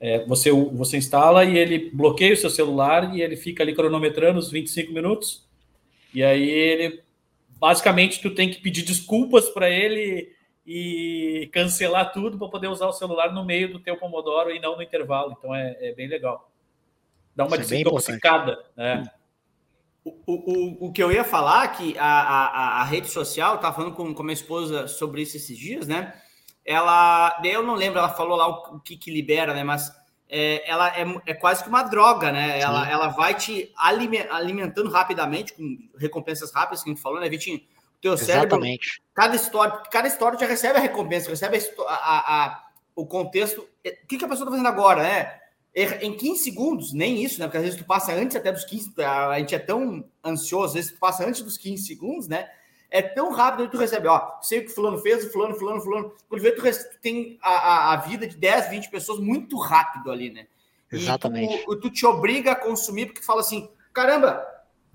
é, você, você instala e ele bloqueia o seu celular e ele fica ali cronometrando os 25 minutos. E aí ele basicamente tu tem que pedir desculpas para ele e cancelar tudo para poder usar o celular no meio do teu Pomodoro e não no intervalo. Então é, é bem legal. Dá uma Isso é desintoxicada. Né? O, o, o que eu ia falar, que a, a, a rede social, estava falando com, com minha esposa sobre isso esses dias, né? Ela, eu não lembro, ela falou lá o, o que, que libera, né? Mas é, ela é, é quase que uma droga, né? Ela, ela vai te alimentando rapidamente, com recompensas rápidas, que a gente falou, né, Vitinho? O teu cérebro, Exatamente. cada história, cada história já recebe a recompensa, recebe a, a, a o contexto. O que, que a pessoa está fazendo agora, né? Em 15 segundos, nem isso, né? Porque às vezes tu passa antes até dos 15, a gente é tão ansioso, às vezes tu passa antes dos 15 segundos, né? É tão rápido que tu recebe, ó, sei o que fulano fez, fulano, fulano, fulano. Quando vê, tu tem a, a, vida de 10, 20 pessoas muito rápido ali, né? Exatamente. Tu, tu te obriga a consumir, porque tu fala assim, caramba,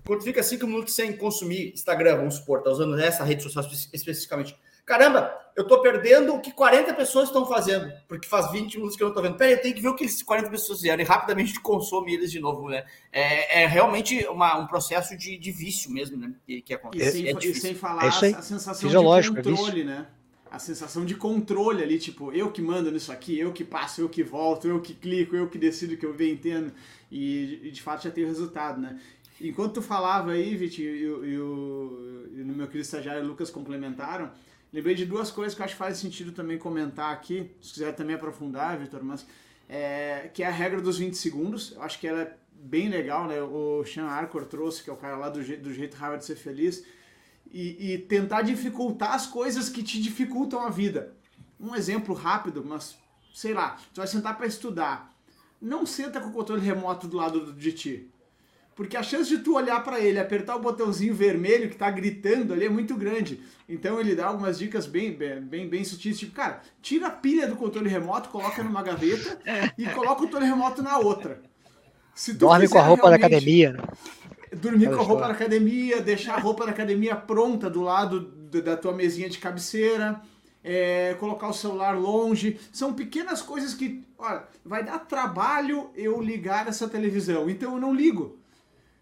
quando fica 5 minutos sem consumir Instagram, vamos supor, tá usando essa rede social especificamente, Caramba, eu tô perdendo o que 40 pessoas estão fazendo, porque faz 20 minutos que eu não tô vendo. Peraí, eu tenho que ver o que esses 40 pessoas fizeram e rapidamente consome eles de novo, né? É, é realmente uma, um processo de, de vício mesmo, né? Que, que acontece. E sem, é e sem falar é a sensação de é controle, né? A sensação de controle ali, tipo, eu que mando nisso aqui, eu que passo, eu que volto, eu que clico, eu que decido que eu bem entendo. E, e de fato já tem o resultado, né? Enquanto tu falava aí, Vitinho, e, no meu querido estagiário Lucas complementaram, Lembrei de duas coisas que eu acho que faz sentido também comentar aqui, se quiser também aprofundar, Vitor, mas é, que é a regra dos 20 segundos. Eu acho que ela é bem legal, né? O Sean Arcor trouxe, que é o cara lá do, je do jeito Harvard de ser feliz, e, e, tentar dificultar as coisas que te dificultam a vida. Um exemplo rápido, mas sei lá, tu vai sentar para estudar. Não senta com o controle remoto do lado de ti. Porque a chance de tu olhar para ele, apertar o botãozinho vermelho que tá gritando ali é muito grande. Então ele dá algumas dicas bem, bem, bem sutis, tipo, cara, tira a pilha do controle remoto, coloca numa gaveta e coloca o controle remoto na outra. Dorme com a roupa da academia. Né? Dormir com a roupa da academia, deixar a roupa da academia pronta do lado da tua mesinha de cabeceira. É, colocar o celular longe. São pequenas coisas que, olha, vai dar trabalho eu ligar essa televisão. Então eu não ligo.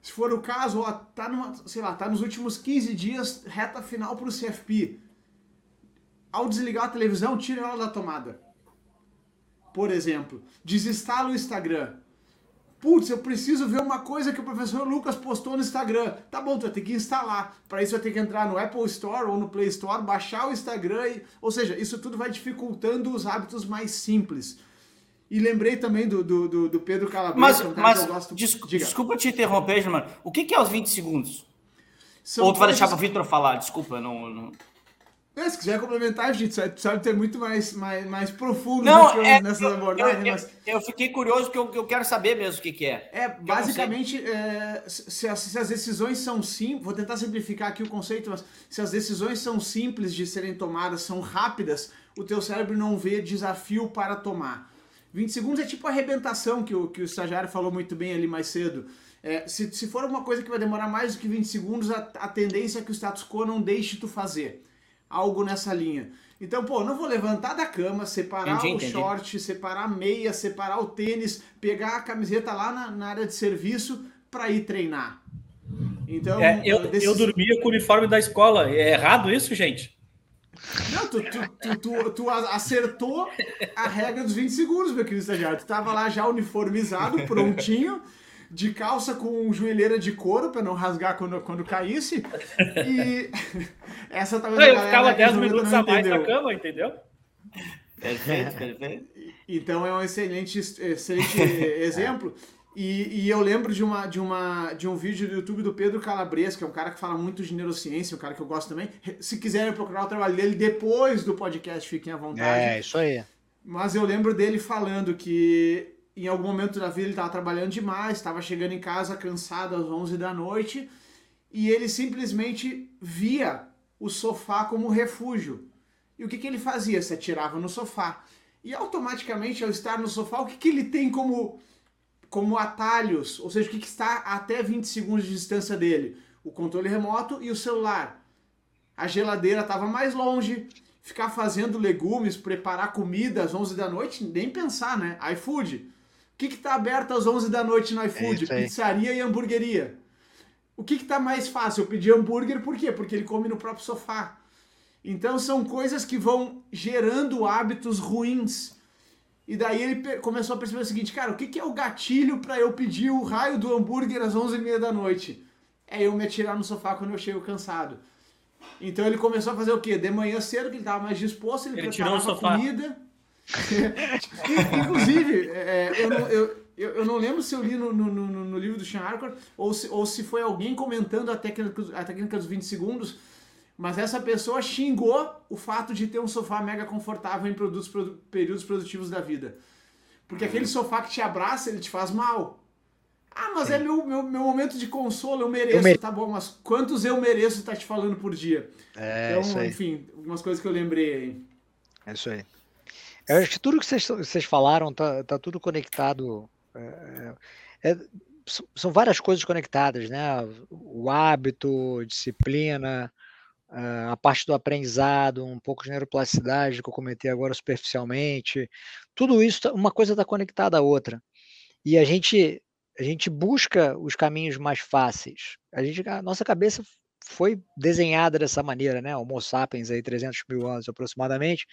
Se for o caso, ó, tá, numa, sei lá, tá nos últimos 15 dias, reta final para o CFP. Ao desligar a televisão, tira ela da tomada. Por exemplo, desinstala o Instagram. Putz, eu preciso ver uma coisa que o professor Lucas postou no Instagram. Tá bom, tu vai ter que instalar. Para isso vai ter que entrar no Apple Store ou no Play Store, baixar o Instagram. E... Ou seja, isso tudo vai dificultando os hábitos mais simples. E lembrei também do, do, do, do Pedro Calabresa, mas, um mas gosto... desculpa te interromper, mano. O que, que é os 20 segundos? São Ou tu vai deixar para o Vitor falar? Desculpa, não... não... É, se quiser complementar, gente, sabe ter muito mais, mais, mais profundo não, é, nessas abordagens. Eu, mas... eu, fiquei curioso porque eu, eu quero saber mesmo o que, que é. É, basicamente, é, se, as, se, as, decisões são simples, vou tentar simplificar aqui o conceito, mas se as decisões são simples de serem tomadas, são rápidas, o teu cérebro não vê desafio para tomar. 20 segundos é tipo a arrebentação que o, que o estagiário falou muito bem ali mais cedo. É, se, se for uma coisa que vai demorar mais do que 20 segundos, a, a tendência é que o status quo não deixe tu fazer. Algo nessa linha. Então, pô, não vou levantar da cama, separar entendi, o entendi. short, separar a meia, separar o tênis, pegar a camiseta lá na, na área de serviço para ir treinar. Então, é, eu, desses... eu dormia com o uniforme da escola. É errado isso, gente? Não, tu, tu, tu, tu, acertou a regra dos 20 segundos, meu querido estagiário. Tu tava lá já uniformizado, prontinho, de calça com joelheira de couro para não rasgar quando, quando caísse. E essa talvez Eu ficava 10 minutos a mais na cama, entendeu? Perfeito, perfeito. Então é um excelente, excelente exemplo. E, e, eu lembro de, uma, de, uma, de um vídeo do YouTube do Pedro Calabres, que é um cara que fala muito de neurociência, um cara que eu gosto também. Se quiserem procurar o trabalho dele depois do podcast, fiquem à vontade. É, isso aí. Mas eu lembro dele falando que em algum momento da vida ele estava trabalhando demais, estava chegando em casa cansado às 11 da noite, e ele simplesmente via o sofá como refúgio. E o que, que ele fazia? Se atirava no sofá. E automaticamente, ao estar no sofá, o que, que ele tem como como atalhos, ou seja, o que, que está até 20 segundos de distância dele? O controle remoto e o celular. A geladeira estava mais longe, ficar fazendo legumes, preparar comida às 11 da noite, nem pensar, né? iFood. O que está aberto às 11 da noite no iFood? É Pizzaria e hamburgueria. O que está mais fácil? Eu pedir hambúrguer, por quê? Porque ele come no próprio sofá. Então são coisas que vão gerando hábitos ruins e daí ele começou a perceber o seguinte, cara, o que, que é o gatilho para eu pedir o raio do hambúrguer às 11h30 da noite? É eu me atirar no sofá quando eu chego cansado. Então ele começou a fazer o quê? De manhã cedo, que ele estava mais disposto, ele, ele preparava comida. Inclusive, é, eu, não, eu, eu, não lembro se eu li no, no, no, no livro do Sean Arcor ou se, ou se foi alguém comentando a técnica, a técnica dos 20 segundos, mas essa pessoa xingou o fato de ter um sofá mega confortável em produtos, períodos produtivos da vida. Porque aquele sofá que te abraça, ele te faz mal. Ah, mas Sim. é meu, meu, meu momento de consolo, eu mereço, eu mere... tá bom, mas quantos eu mereço tá te falando por dia? É, então, enfim, algumas coisas que eu lembrei aí. É isso aí. Eu acho que tudo que vocês, vocês falaram tá, tá tudo conectado. É, é, são várias coisas conectadas, né? O hábito, disciplina, a parte do aprendizado, um pouco de neuroplasticidade que eu comentei agora superficialmente. Tudo isso, tá, uma coisa está conectada à outra. E a gente a gente busca os caminhos mais fáceis. A, gente, a nossa cabeça foi desenhada dessa maneira, né? Homo sapiens, aí, 300 mil anos aproximadamente,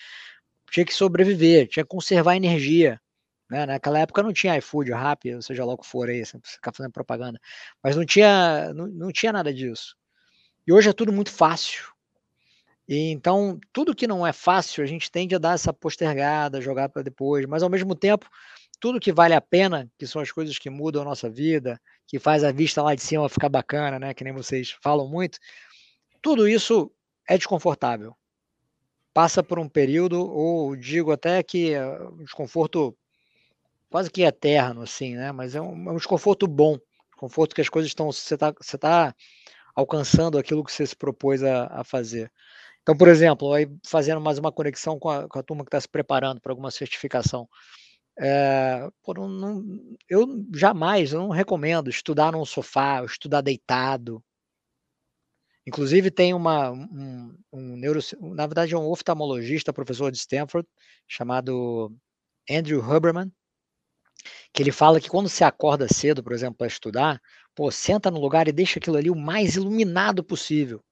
tinha que sobreviver, tinha que conservar energia. Né? Naquela época não tinha iFood, Rappi, seja lá o que for aí, você ficar fazendo propaganda. Mas não tinha, não, não tinha nada disso. E hoje é tudo muito fácil. E então, tudo que não é fácil, a gente tende a dar essa postergada, jogar para depois, mas ao mesmo tempo, tudo que vale a pena, que são as coisas que mudam a nossa vida, que faz a vista lá de cima ficar bacana, né, que nem vocês falam muito, tudo isso é desconfortável. Passa por um período, ou digo até que é um desconforto quase que eterno, assim, né? Mas é um, é um desconforto bom, desconforto que as coisas estão, você está você tá alcançando aquilo que você se propôs a, a fazer. Então, por exemplo, aí fazendo mais uma conexão com a, com a turma que está se preparando para alguma certificação. É, não, eu jamais, eu não recomendo estudar num sofá, estudar deitado. Inclusive tem uma, um, um neuro, na verdade é um oftalmologista, professor de Stanford, chamado Andrew Huberman, que ele fala que quando você acorda cedo, por exemplo, para estudar, pô, senta no lugar e deixa aquilo ali o mais iluminado possível.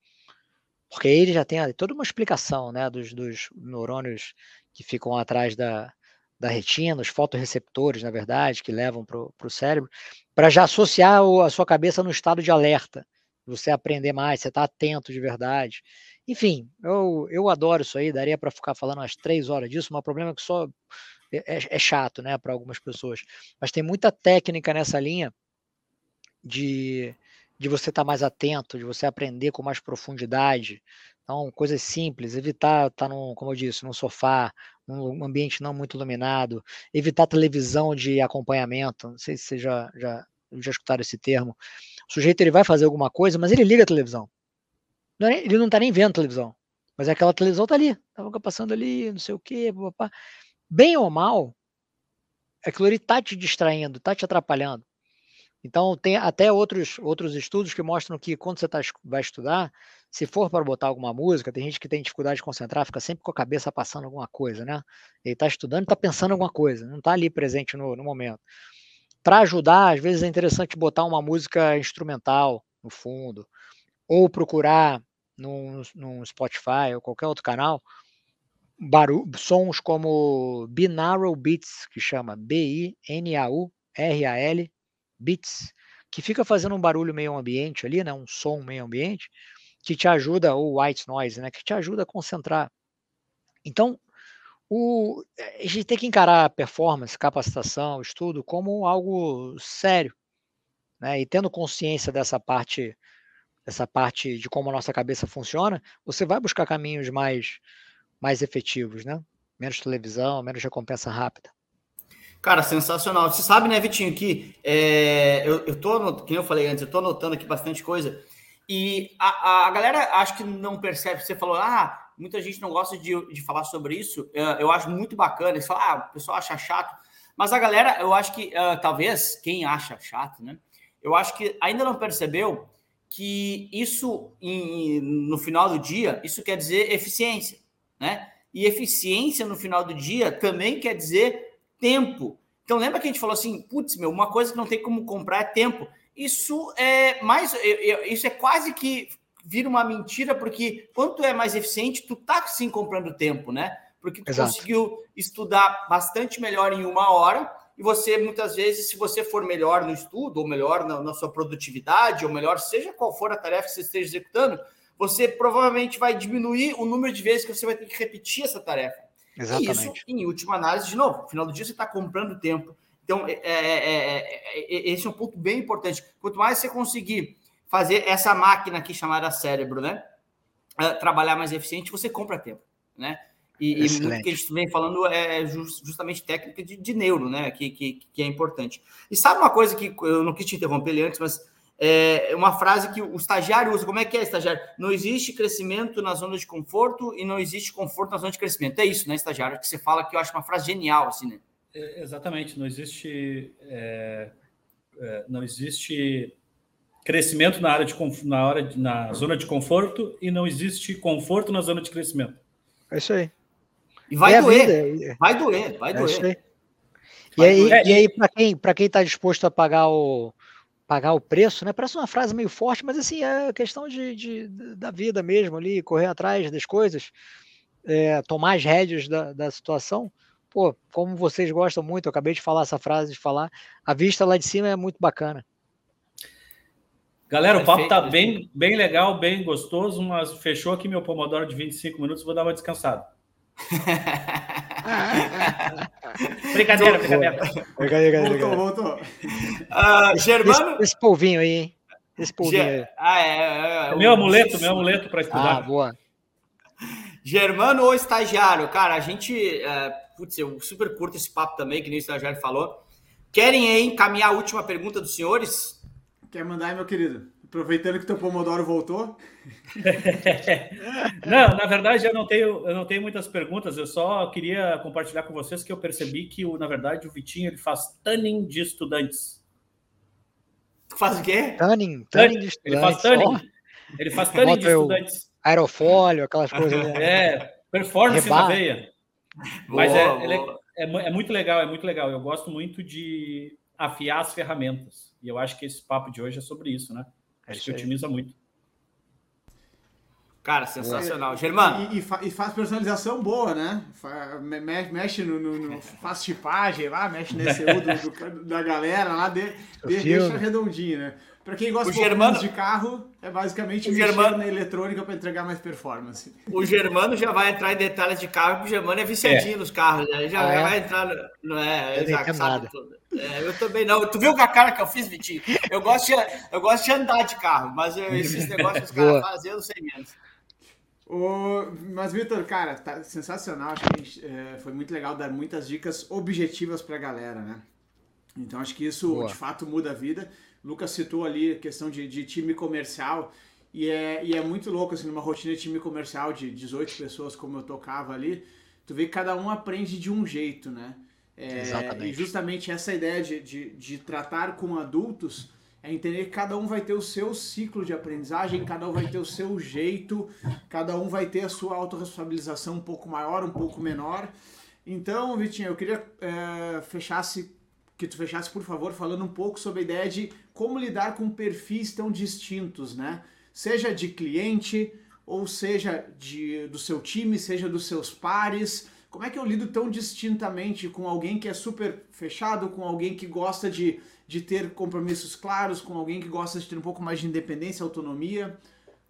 Porque aí ele já tem toda uma explicação né, dos, dos neurônios que ficam atrás da, da retina, os fotoreceptores, na verdade, que levam para o cérebro, para já associar a sua cabeça no estado de alerta, você aprender mais, você está atento de verdade. Enfim, eu, eu adoro isso aí, daria para ficar falando umas três horas disso, mas o problema é que só é, é, é chato, né, para algumas pessoas. Mas tem muita técnica nessa linha de, de você estar tá mais atento, de você aprender com mais profundidade. Então, coisas simples, evitar estar, tá como eu disse, num sofá, num ambiente não muito iluminado, evitar televisão de acompanhamento. Não sei se vocês já, já, já escutaram esse termo. O sujeito ele vai fazer alguma coisa, mas ele liga a televisão. É, ele não está nem vendo televisão. Mas aquela televisão está ali, estava passando ali, não sei o quê, papá bem ou mal, aquilo ali está te distraindo, está te atrapalhando. Então, tem até outros, outros estudos que mostram que quando você tá, vai estudar, se for para botar alguma música, tem gente que tem dificuldade de concentrar, fica sempre com a cabeça passando alguma coisa, né? Ele está estudando está pensando alguma coisa, não está ali presente no, no momento. Para ajudar, às vezes é interessante botar uma música instrumental no fundo, ou procurar no, no Spotify ou qualquer outro canal sons como binaural beats, que chama B-I-N-A-U-R-A-L, beats, que fica fazendo um barulho meio ambiente ali, né, um som meio ambiente, que te ajuda, ou white noise, né, que te ajuda a concentrar. Então, o, a gente tem que encarar performance, capacitação, estudo como algo sério, né, e tendo consciência dessa parte, dessa parte de como a nossa cabeça funciona, você vai buscar caminhos mais mais efetivos, né? Menos televisão, menos recompensa rápida. Cara, sensacional. Você sabe, né, Vitinho, que é, eu, eu tô, como eu falei antes, eu tô anotando aqui bastante coisa. E a, a galera acho que não percebe. Você falou, ah, muita gente não gosta de, de falar sobre isso. Eu acho muito bacana. Eles falam, ah, o pessoal acha chato. Mas a galera, eu acho que, uh, talvez, quem acha chato, né? Eu acho que ainda não percebeu que isso, em, no final do dia, isso quer dizer eficiência né? E eficiência no final do dia também quer dizer tempo. Então lembra que a gente falou assim, putz, meu, uma coisa que não tem como comprar é tempo. Isso é mais, isso é quase que vira uma mentira, porque quanto é mais eficiente, tu tá sim comprando tempo, né? Porque tu Exato. conseguiu estudar bastante melhor em uma hora, e você, muitas vezes, se você for melhor no estudo, ou melhor na, na sua produtividade, ou melhor, seja qual for a tarefa que você esteja executando, você provavelmente vai diminuir o número de vezes que você vai ter que repetir essa tarefa. Exatamente. E isso, em última análise, de novo, no final do dia você está comprando tempo. Então, é, é, é, esse é um ponto bem importante. Quanto mais você conseguir fazer essa máquina aqui chamada cérebro, né? trabalhar mais eficiente, você compra tempo, né? E, e muito que a gente vem falando é justamente técnica de, de neuro, né? Que, que, que, é importante. E sabe uma coisa que eu não quis te interromper antes, mas é uma frase que o estagiário usa. Como é que é, estagiário? Não existe crescimento na zona de conforto e não existe conforto na zona de crescimento. É isso, né, estagiário? Que você fala que eu acho uma frase genial, assim, né? É, exatamente. Não existe, é, é, não existe crescimento na área de na, hora de, na zona de conforto e não existe conforto na zona de crescimento. É isso aí. E vai é doer. Vai doer, vai é doer. E aí, e aí para quem para quem está disposto a pagar o pagar o preço, né? Parece uma frase meio forte, mas assim é questão de, de da vida mesmo ali, correr atrás das coisas, é, tomar as rédeas da, da situação. Pô, como vocês gostam muito, eu acabei de falar essa frase de falar, a vista lá de cima é muito bacana. Galera, o papo tá bem, bem legal, bem gostoso, mas fechou aqui meu pomodoro de 25 minutos, vou dar uma descansada. brincadeira, brincadeira. Brincadeira, Voltou, voltou. Uh, Germano. Esse, esse, polvinho aí, hein? Esse polvinho aí. Ah, é, é, é, meu amuleto, meu amuleto para estudar. Ah, boa. Germano ou estagiário? Cara, a gente. Uh, putz, eu super curto esse papo também, que nem o estagiário falou. Querem aí encaminhar a última pergunta dos senhores? Quer mandar aí, meu querido? Aproveitando que teu Pomodoro voltou. não, na verdade eu não tenho, eu não tenho muitas perguntas. Eu só queria compartilhar com vocês que eu percebi que, na verdade, o Vitinho ele faz tanning de estudantes. Faz o quê? Tanning, tanning de estudantes. Ele faz tanning. Oh. Ele faz tanning de estudantes. Aerofólio, aquelas coisas. Né? É, performance Rebar. na veia. Mas boa, é, boa. É, é, é muito legal, é muito legal. Eu gosto muito de afiar as ferramentas. E eu acho que esse papo de hoje é sobre isso, né? Acho que otimiza muito. Cara, sensacional. Germano. E, e, e, faz personalização boa, né? Mexe no, no, no faz tipagem lá, mexe nesse do, do, da galera lá, de, de, deixa redondinho, né? Para quem gosta Germano... de carro, é basicamente o Germano... na eletrônica para entregar mais performance. O Germano já vai entrar em detalhes de carro, porque o Germano é viciadinho é. nos carros, né? Ele já, ah, é? vai entrar no. Não é, eu exato, sabe tudo. É, eu também não. Tu viu com a cara que eu fiz, Vitinho? Eu gosto de, eu gosto de andar de carro, mas eu, esses negócios que os caras fazem, eu não sei menos. O, mas, Vitor, cara, tá sensacional. Acho que gente, é, foi muito legal dar muitas dicas objetivas para a galera, né? Então, acho que isso Boa. de fato muda a vida. Lucas citou ali a questão de, de time comercial, e é, e é muito louco, assim, numa rotina de time comercial de 18 pessoas, como eu tocava ali, tu vê que cada um aprende de um jeito, né? É, Exatamente. E justamente essa ideia de, de, de tratar com adultos é entender que cada um vai ter o seu ciclo de aprendizagem, cada um vai ter o seu jeito, cada um vai ter a sua autorresponsabilização um pouco maior, um pouco menor. Então, Vitinho, eu queria é, fechasse que tu fechasse, por favor, falando um pouco sobre a ideia de como lidar com perfis tão distintos, né? Seja de cliente, ou seja de, do seu time, seja dos seus pares. Como é que eu lido tão distintamente com alguém que é super fechado, com alguém que gosta de, de ter compromissos claros, com alguém que gosta de ter um pouco mais de independência, autonomia?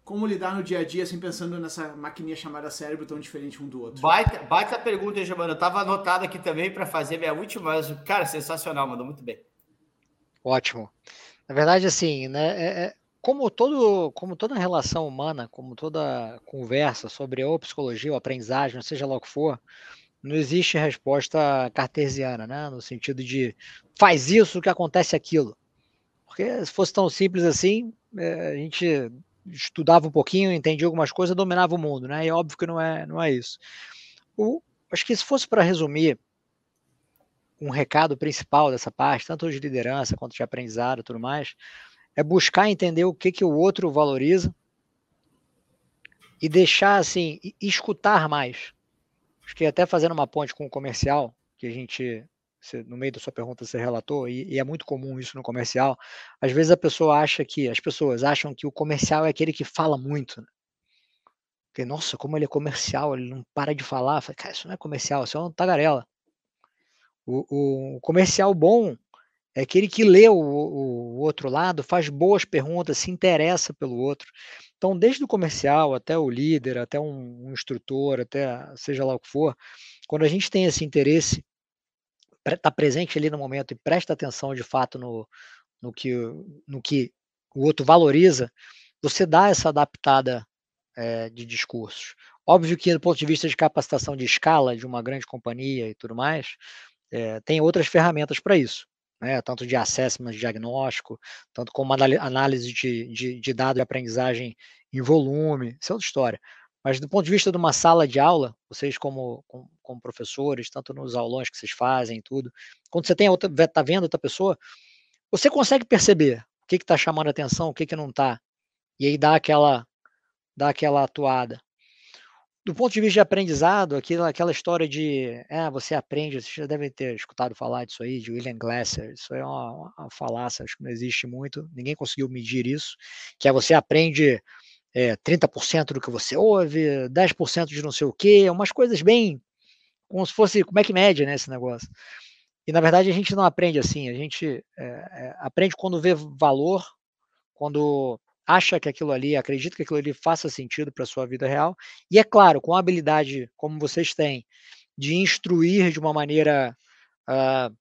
como lidar no dia a dia, assim, pensando nessa maquininha chamada cérebro tão diferente um do outro? Baita, baita pergunta, Giovanni. Eu estava anotado aqui também para fazer minha última, mas, cara, sensacional, mandou muito bem. Ótimo. Na verdade, assim, né, é, é, como, todo, como toda relação humana, como toda conversa sobre ou psicologia ou aprendizagem, seja lá o que for, não existe resposta cartesiana, né? No sentido de faz isso que acontece aquilo. Porque se fosse tão simples assim, é, a gente estudava um pouquinho, entendia algumas coisas, dominava o mundo, né? E é óbvio que não é, não é isso. O, acho que se fosse para resumir um recado principal dessa parte, tanto de liderança quanto de aprendizado e tudo mais, é buscar entender o que, que o outro valoriza e deixar assim, escutar mais. Acho que até fazendo uma ponte com o comercial, que a gente no meio da sua pergunta você relatou, e, e, é muito comum isso no comercial, às vezes a pessoa acha que, as pessoas acham que o comercial é aquele que fala muito. Né? Porque, nossa, como ele é comercial, ele não para de falar. Fala, cara, isso não é comercial, isso é um tagarela. O, o comercial bom é aquele que lê o, o, outro lado, faz boas perguntas, se interessa pelo outro. Então, desde o comercial até o líder, até um, um instrutor, até seja lá o que for, quando a gente tem esse interesse está presente ali no momento e presta atenção de fato no, no, que, no que o outro valoriza, você dá essa adaptada é, de discursos. Óbvio que, do ponto de vista de capacitação de escala de uma grande companhia e tudo mais, é, tem outras ferramentas para isso, né? tanto de assessment, de diagnóstico, tanto como análise de, de, de dados de aprendizagem em volume, isso é outra história. Mas do ponto de vista de uma sala de aula, vocês como, como, como professores, tanto nos aulões que vocês fazem, tudo, quando você tem outra, tá vendo outra pessoa, você consegue perceber o que está chamando atenção, o que, que não está, e aí dá aquela, dá aquela atuada. Do ponto de vista de aprendizado, aquela, aquela história de é, você aprende, você já deve ter escutado falar disso aí, de William Glasser, isso é uma, uma falácia, acho que não existe muito, ninguém conseguiu medir isso, que é você aprende é, 30% do que você ouve, 10% de não sei o quê, umas coisas bem como se fosse, como é que mede né, esse negócio. E na verdade a gente não aprende assim, a gente é, é, aprende quando vê valor, quando acha que aquilo ali, acredita que aquilo ali faça sentido para a sua vida real. E é claro, com a habilidade como vocês têm de instruir de uma maneira uh,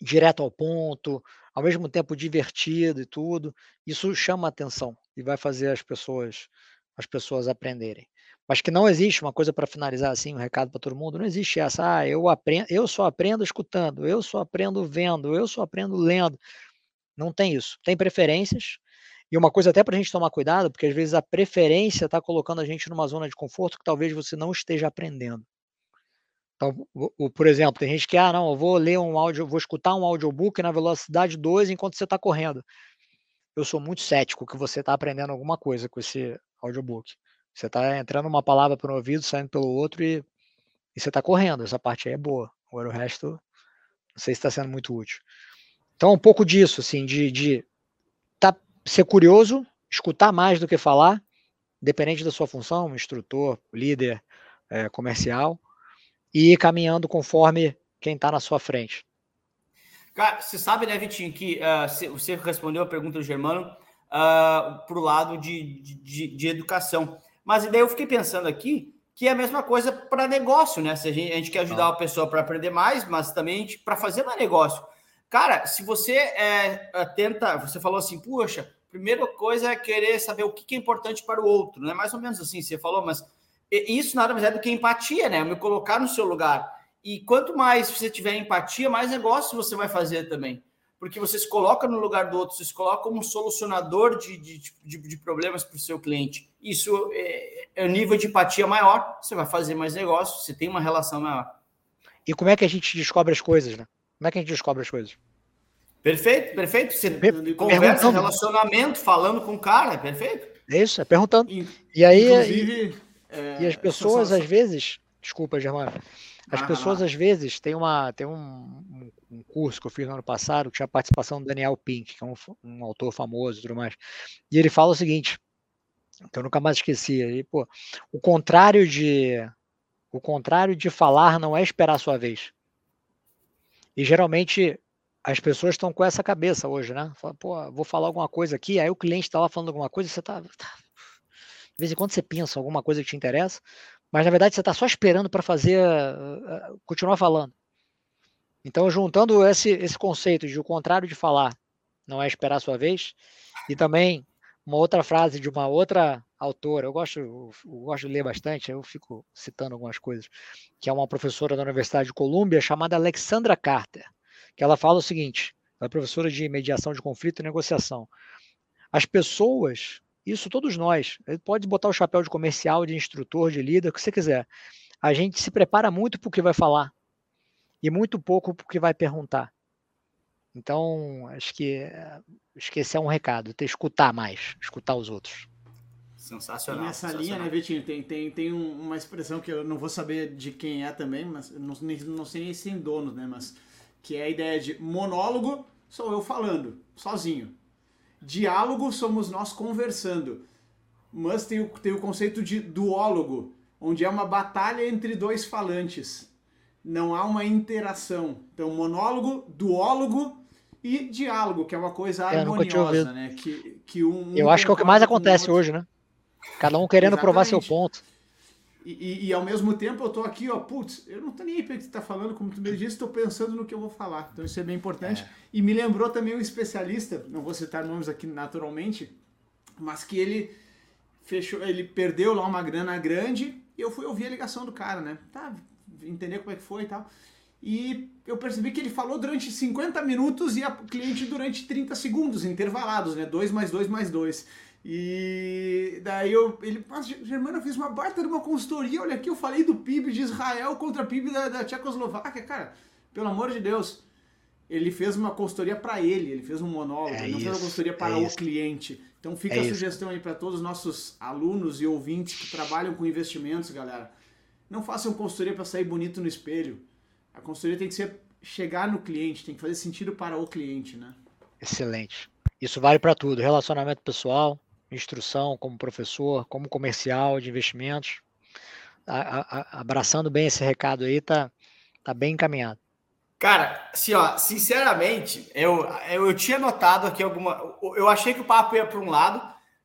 direto ao ponto, ao mesmo tempo divertido e tudo, isso chama atenção e vai fazer as pessoas as pessoas aprenderem. Mas que não existe uma coisa para finalizar assim, um recado para todo mundo, não existe essa, ah, eu aprendo, eu só aprendo escutando, eu só aprendo vendo, eu só aprendo lendo. Não tem isso. Tem preferências, e uma coisa até para a gente tomar cuidado, porque às vezes a preferência está colocando a gente numa zona de conforto que talvez você não esteja aprendendo. Então, por exemplo, tem gente que, ah, não, eu vou ler um áudio, vou escutar um audiobook na velocidade 2 enquanto você está correndo. Eu sou muito cético que você está aprendendo alguma coisa com esse audiobook. Você está entrando uma palavra para um ouvido, saindo pelo outro e, e você está correndo. Essa parte aí é boa. Agora o resto, não sei se está sendo muito útil. Então, um pouco disso, assim, de, de ser curioso, escutar mais do que falar, dependente da sua função, instrutor, líder, é, comercial, e ir caminhando conforme quem está na sua frente. Cara, você sabe, né, Vitinho, que uh, você respondeu a pergunta do Germano uh, ah, para o lado de, de, de, educação. Mas daí eu fiquei pensando aqui que é a mesma coisa para negócio, né? Se a, gente, a gente quer ajudar a pessoa para aprender mais, mas também para fazer mais negócio. Cara, se você é, é, tenta, você falou assim, puxa, primeira coisa é querer saber o que é importante para o outro, né? Mais ou menos assim, você falou, mas isso nada mais é do que empatia, né? Me colocar no seu lugar. E quanto mais você tiver empatia, mais negócio você vai fazer também. Porque você se coloca no lugar do outro, você se coloca como um solucionador de, de, de, de problemas para o seu cliente. Isso é, é um nível de empatia maior, você vai fazer mais negócio, você tem uma relação maior. E como é que a gente descobre as coisas, né? Como é que a gente descobre as coisas? Perfeito, perfeito. Você per conversa, relacionamento, falando com o cara, é perfeito. É isso, é perguntando. E, aí. Inclusive, é, e as pessoas, às vezes. Desculpa, Germano. As ah, pessoas, às vezes, tem, uma, tem um, um, curso que eu fiz no ano passado que tinha a participação do Daniel Pink, que é um, um autor famoso e tudo mais. E ele fala o seguinte, que eu nunca mais esqueci. Aí, pô, o contrário de. O contrário de falar não é esperar a sua vez. E geralmente as pessoas estão com essa cabeça hoje, né? Fala, pô, vou falar alguma coisa aqui, aí o cliente está lá falando alguma coisa, você está tá, de vez em quando você pensa alguma coisa que te interessa, mas na verdade você está só esperando para fazer, uh, continuar falando. Então, juntando esse, esse conceito de o contrário de falar não é esperar a sua vez, e também uma outra frase de uma outra autora, eu gosto, eu, gosto de ler bastante, eu fico citando algumas coisas, que é uma professora da Universidade de Colômbia chamada Alexandra Carter, que ela fala o seguinte, ela é professora de mediação de conflito e negociação. As pessoas isso todos nós. Pode botar o chapéu de comercial, de instrutor, de líder, o que você quiser. A gente se prepara muito para o que vai falar e muito pouco para o que vai perguntar. Então, acho que, esse é um recado, ter escutar mais, escutar os outros. Sensacional. E nessa sensacional. linha, né, Vitinho, tem, tem, tem uma expressão que eu não vou saber de quem é também, mas não, não sei nem se tem dono, né, mas que é a ideia de monólogo, sou eu falando, sozinho. Diálogo somos nós conversando. Mas tem o, tem o conceito de duólogo, onde é uma batalha entre dois falantes. Não há uma interação. Então, monólogo, duólogo e diálogo, que é uma coisa é, harmoniosa, né? Que, que um, um Eu acho que é o que mais acontece hoje, né? Cada um querendo Exatamente. provar seu ponto. E, e, e, ao mesmo tempo eu tô aqui, ó, putz, eu não tô nem aí pra que tu tá falando, como tu me disse, tô pensando no que eu vou falar. Então isso é bem importante. É. E me lembrou também um especialista, não vou citar nomes aqui naturalmente, mas que ele fechou, ele perdeu lá uma grana grande e eu fui ouvir a ligação do cara, né? Tá, entender como é que foi e tal. E eu percebi que ele falou durante 50 minutos e a cliente durante 30 segundos, intervalados, né? 2 mais 2 mais 2. E daí eu, ele, mas Germano, eu fiz uma baita de uma consultoria, olha aqui, eu falei do PIB de Israel contra o PIB da, da Tchecoslováquia, cara, pelo amor de Deus. Ele fez uma consultoria para ele, ele fez um monólogo, é ele não isso, fez uma consultoria para é o isso. cliente. Então fica é a sugestão isso. aí para todos os nossos alunos e ouvintes que trabalham com investimentos, galera. Não façam consultoria para sair bonito no espelho. A consultoria tem que ser chegar no cliente, tem que fazer sentido para o cliente, né? Excelente. Isso vale para tudo, relacionamento pessoal, instrução como professor, como comercial de investimentos. A, a, abraçando bem esse recado aí, tá, tá bem encaminhado. Cara, assim, ó, sinceramente, eu, eu, eu tinha notado aqui alguma. Eu achei que o papo ia para um lado,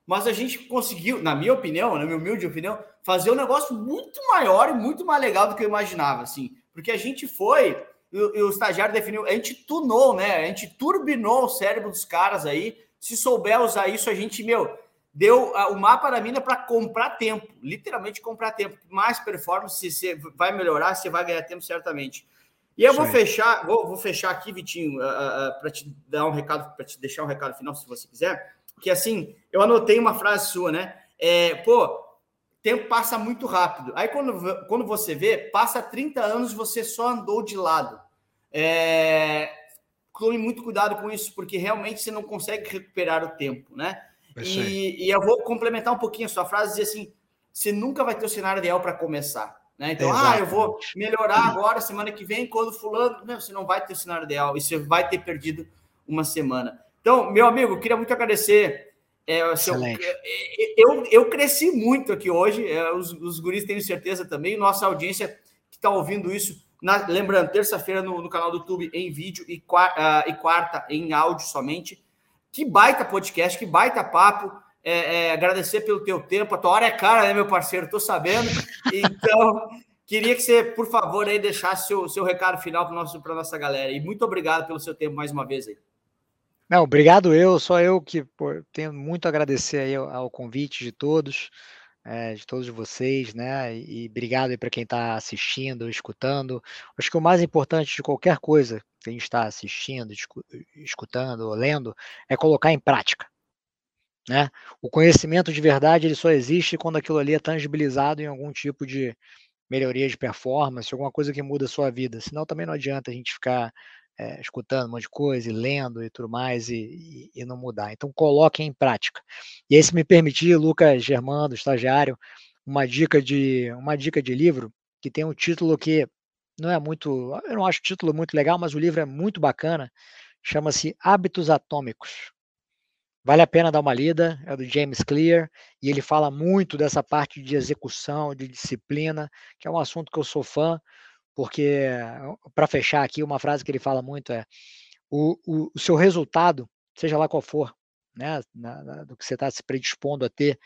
mas a gente conseguiu, na minha opinião, na minha humilde opinião, fazer um negócio muito maior e muito mais legal do que eu imaginava, assim. Porque a gente foi, e o, o estagiário definiu, a gente tunou, né? A gente turbinou o cérebro dos caras aí. Se souber usar isso, a gente, meu, deu o mapa da mina para comprar tempo, literalmente comprar tempo. Mais performance, você vai melhorar, você vai ganhar tempo certamente. E eu vou fechar, vou, vou, fechar aqui, Vitinho, uh, uh, para te dar um recado, para te deixar um recado final, se você quiser. Que assim, eu anotei uma frase sua, né? É, pô, tempo passa muito rápido. Aí quando, quando você vê, passa 30 anos você só andou de lado. É, tome muito cuidado com isso, porque realmente você não consegue recuperar o tempo, né? E, e, eu vou complementar um pouquinho a sua frase dizer assim: você nunca vai ter o cenário ideal para começar. Né? Então, ah, eu vou melhorar agora, semana que vem, quando fulano. Não, você não vai ter o cenário ideal e você vai ter perdido uma semana. Então, meu amigo, eu queria muito agradecer. É, seu, é, é, eu, eu cresci muito aqui hoje, é, os, os guris tenho certeza também, nossa audiência que está ouvindo isso, na, lembrando, terça-feira no, no, canal do YouTube em vídeo e, uh, e quarta em áudio somente. Que baita podcast, que baita papo. É, é, agradecer pelo teu tempo. A tua hora é cara, né, meu parceiro? Estou sabendo. Então, queria que você, por favor, aí deixasse seu, seu recado final para a nossa galera. E muito obrigado pelo seu tempo mais uma vez aí. Não, obrigado eu, só eu que pô, tenho muito a agradecer aí ao, ao convite de todos, é, de todos vocês, né? E, obrigado para quem está assistindo, escutando. Acho que o mais importante de qualquer coisa que a gente está assistindo, escutando, lendo, é colocar em prática. Né? O conhecimento de verdade ele só existe quando aquilo ali é tangibilizado em algum tipo de melhoria de performance, alguma coisa que muda a sua vida. Senão também não adianta a gente ficar é, escutando um monte de coisa e lendo e tudo mais e, e, e, não mudar. Então coloquem em prática. E aí, se me permitir, Lucas Germando, estagiário, uma dica de uma dica de livro que tem um título que não é muito, eu não acho o título muito legal, mas o livro é muito bacana. Chama-se Hábitos Atômicos. Vale a pena dar uma lida, é do James Clear, e ele fala muito dessa parte de execução, de disciplina, que é um assunto que eu sou fã, porque, para fechar aqui, uma frase que ele fala muito é: o, o, o seu resultado, seja lá qual for, né, na, na, do que você está se predispondo a ter,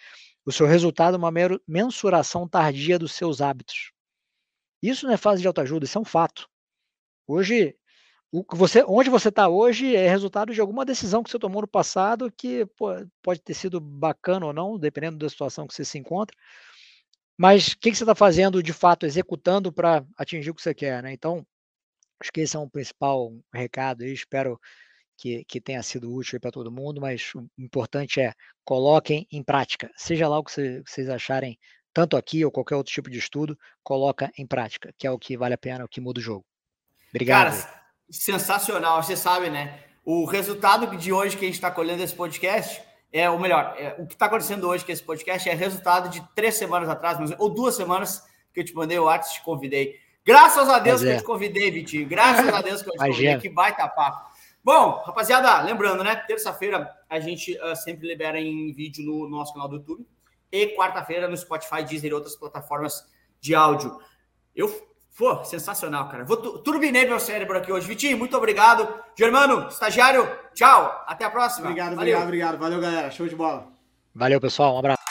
o seu resultado é uma mensuração tardia dos seus hábitos. Isso não é fase de autoajuda, isso é um fato. Hoje, o que você, onde você está hoje é resultado de alguma decisão que você tomou no passado que pô, pode ter sido bacana ou não, dependendo da situação que você se encontra. Mas o que, que, você está fazendo de fato, executando para atingir o que você quer, né? Então, acho que esse é um principal recado. Espero que, que tenha sido útil para todo mundo, mas o importante é coloquem em prática, seja lá o que vocês acharem tanto aqui ou qualquer outro tipo de estudo, coloca em prática, que é o que vale a pena, o que muda o jogo. Obrigado. Cara, sensacional. Você sabe, né? O resultado de hoje que a gente está colhendo esse podcast é o melhor. É, o que está acontecendo hoje com esse podcast é resultado de três semanas atrás, ou duas semanas que eu te mandei o WhatsApp e te convidei. Graças a Deus que eu te convidei, Vitinho. Graças a Deus que eu te convidei. Que baita papo. Bom, rapaziada, lembrando, né? Terça-feira a gente uh, sempre libera em vídeo no, no nosso canal do YouTube e quarta-feira no Spotify, Deezer e outras plataformas de áudio. Eu, pô, sensacional, cara. Vou turbinei meu cérebro aqui hoje. Vitinho, muito obrigado. Germano, estagiário, tchau. Até a próxima. Obrigado, Valeu. obrigado, obrigado. Valeu, galera. Show de bola. Valeu, pessoal. Um abraço.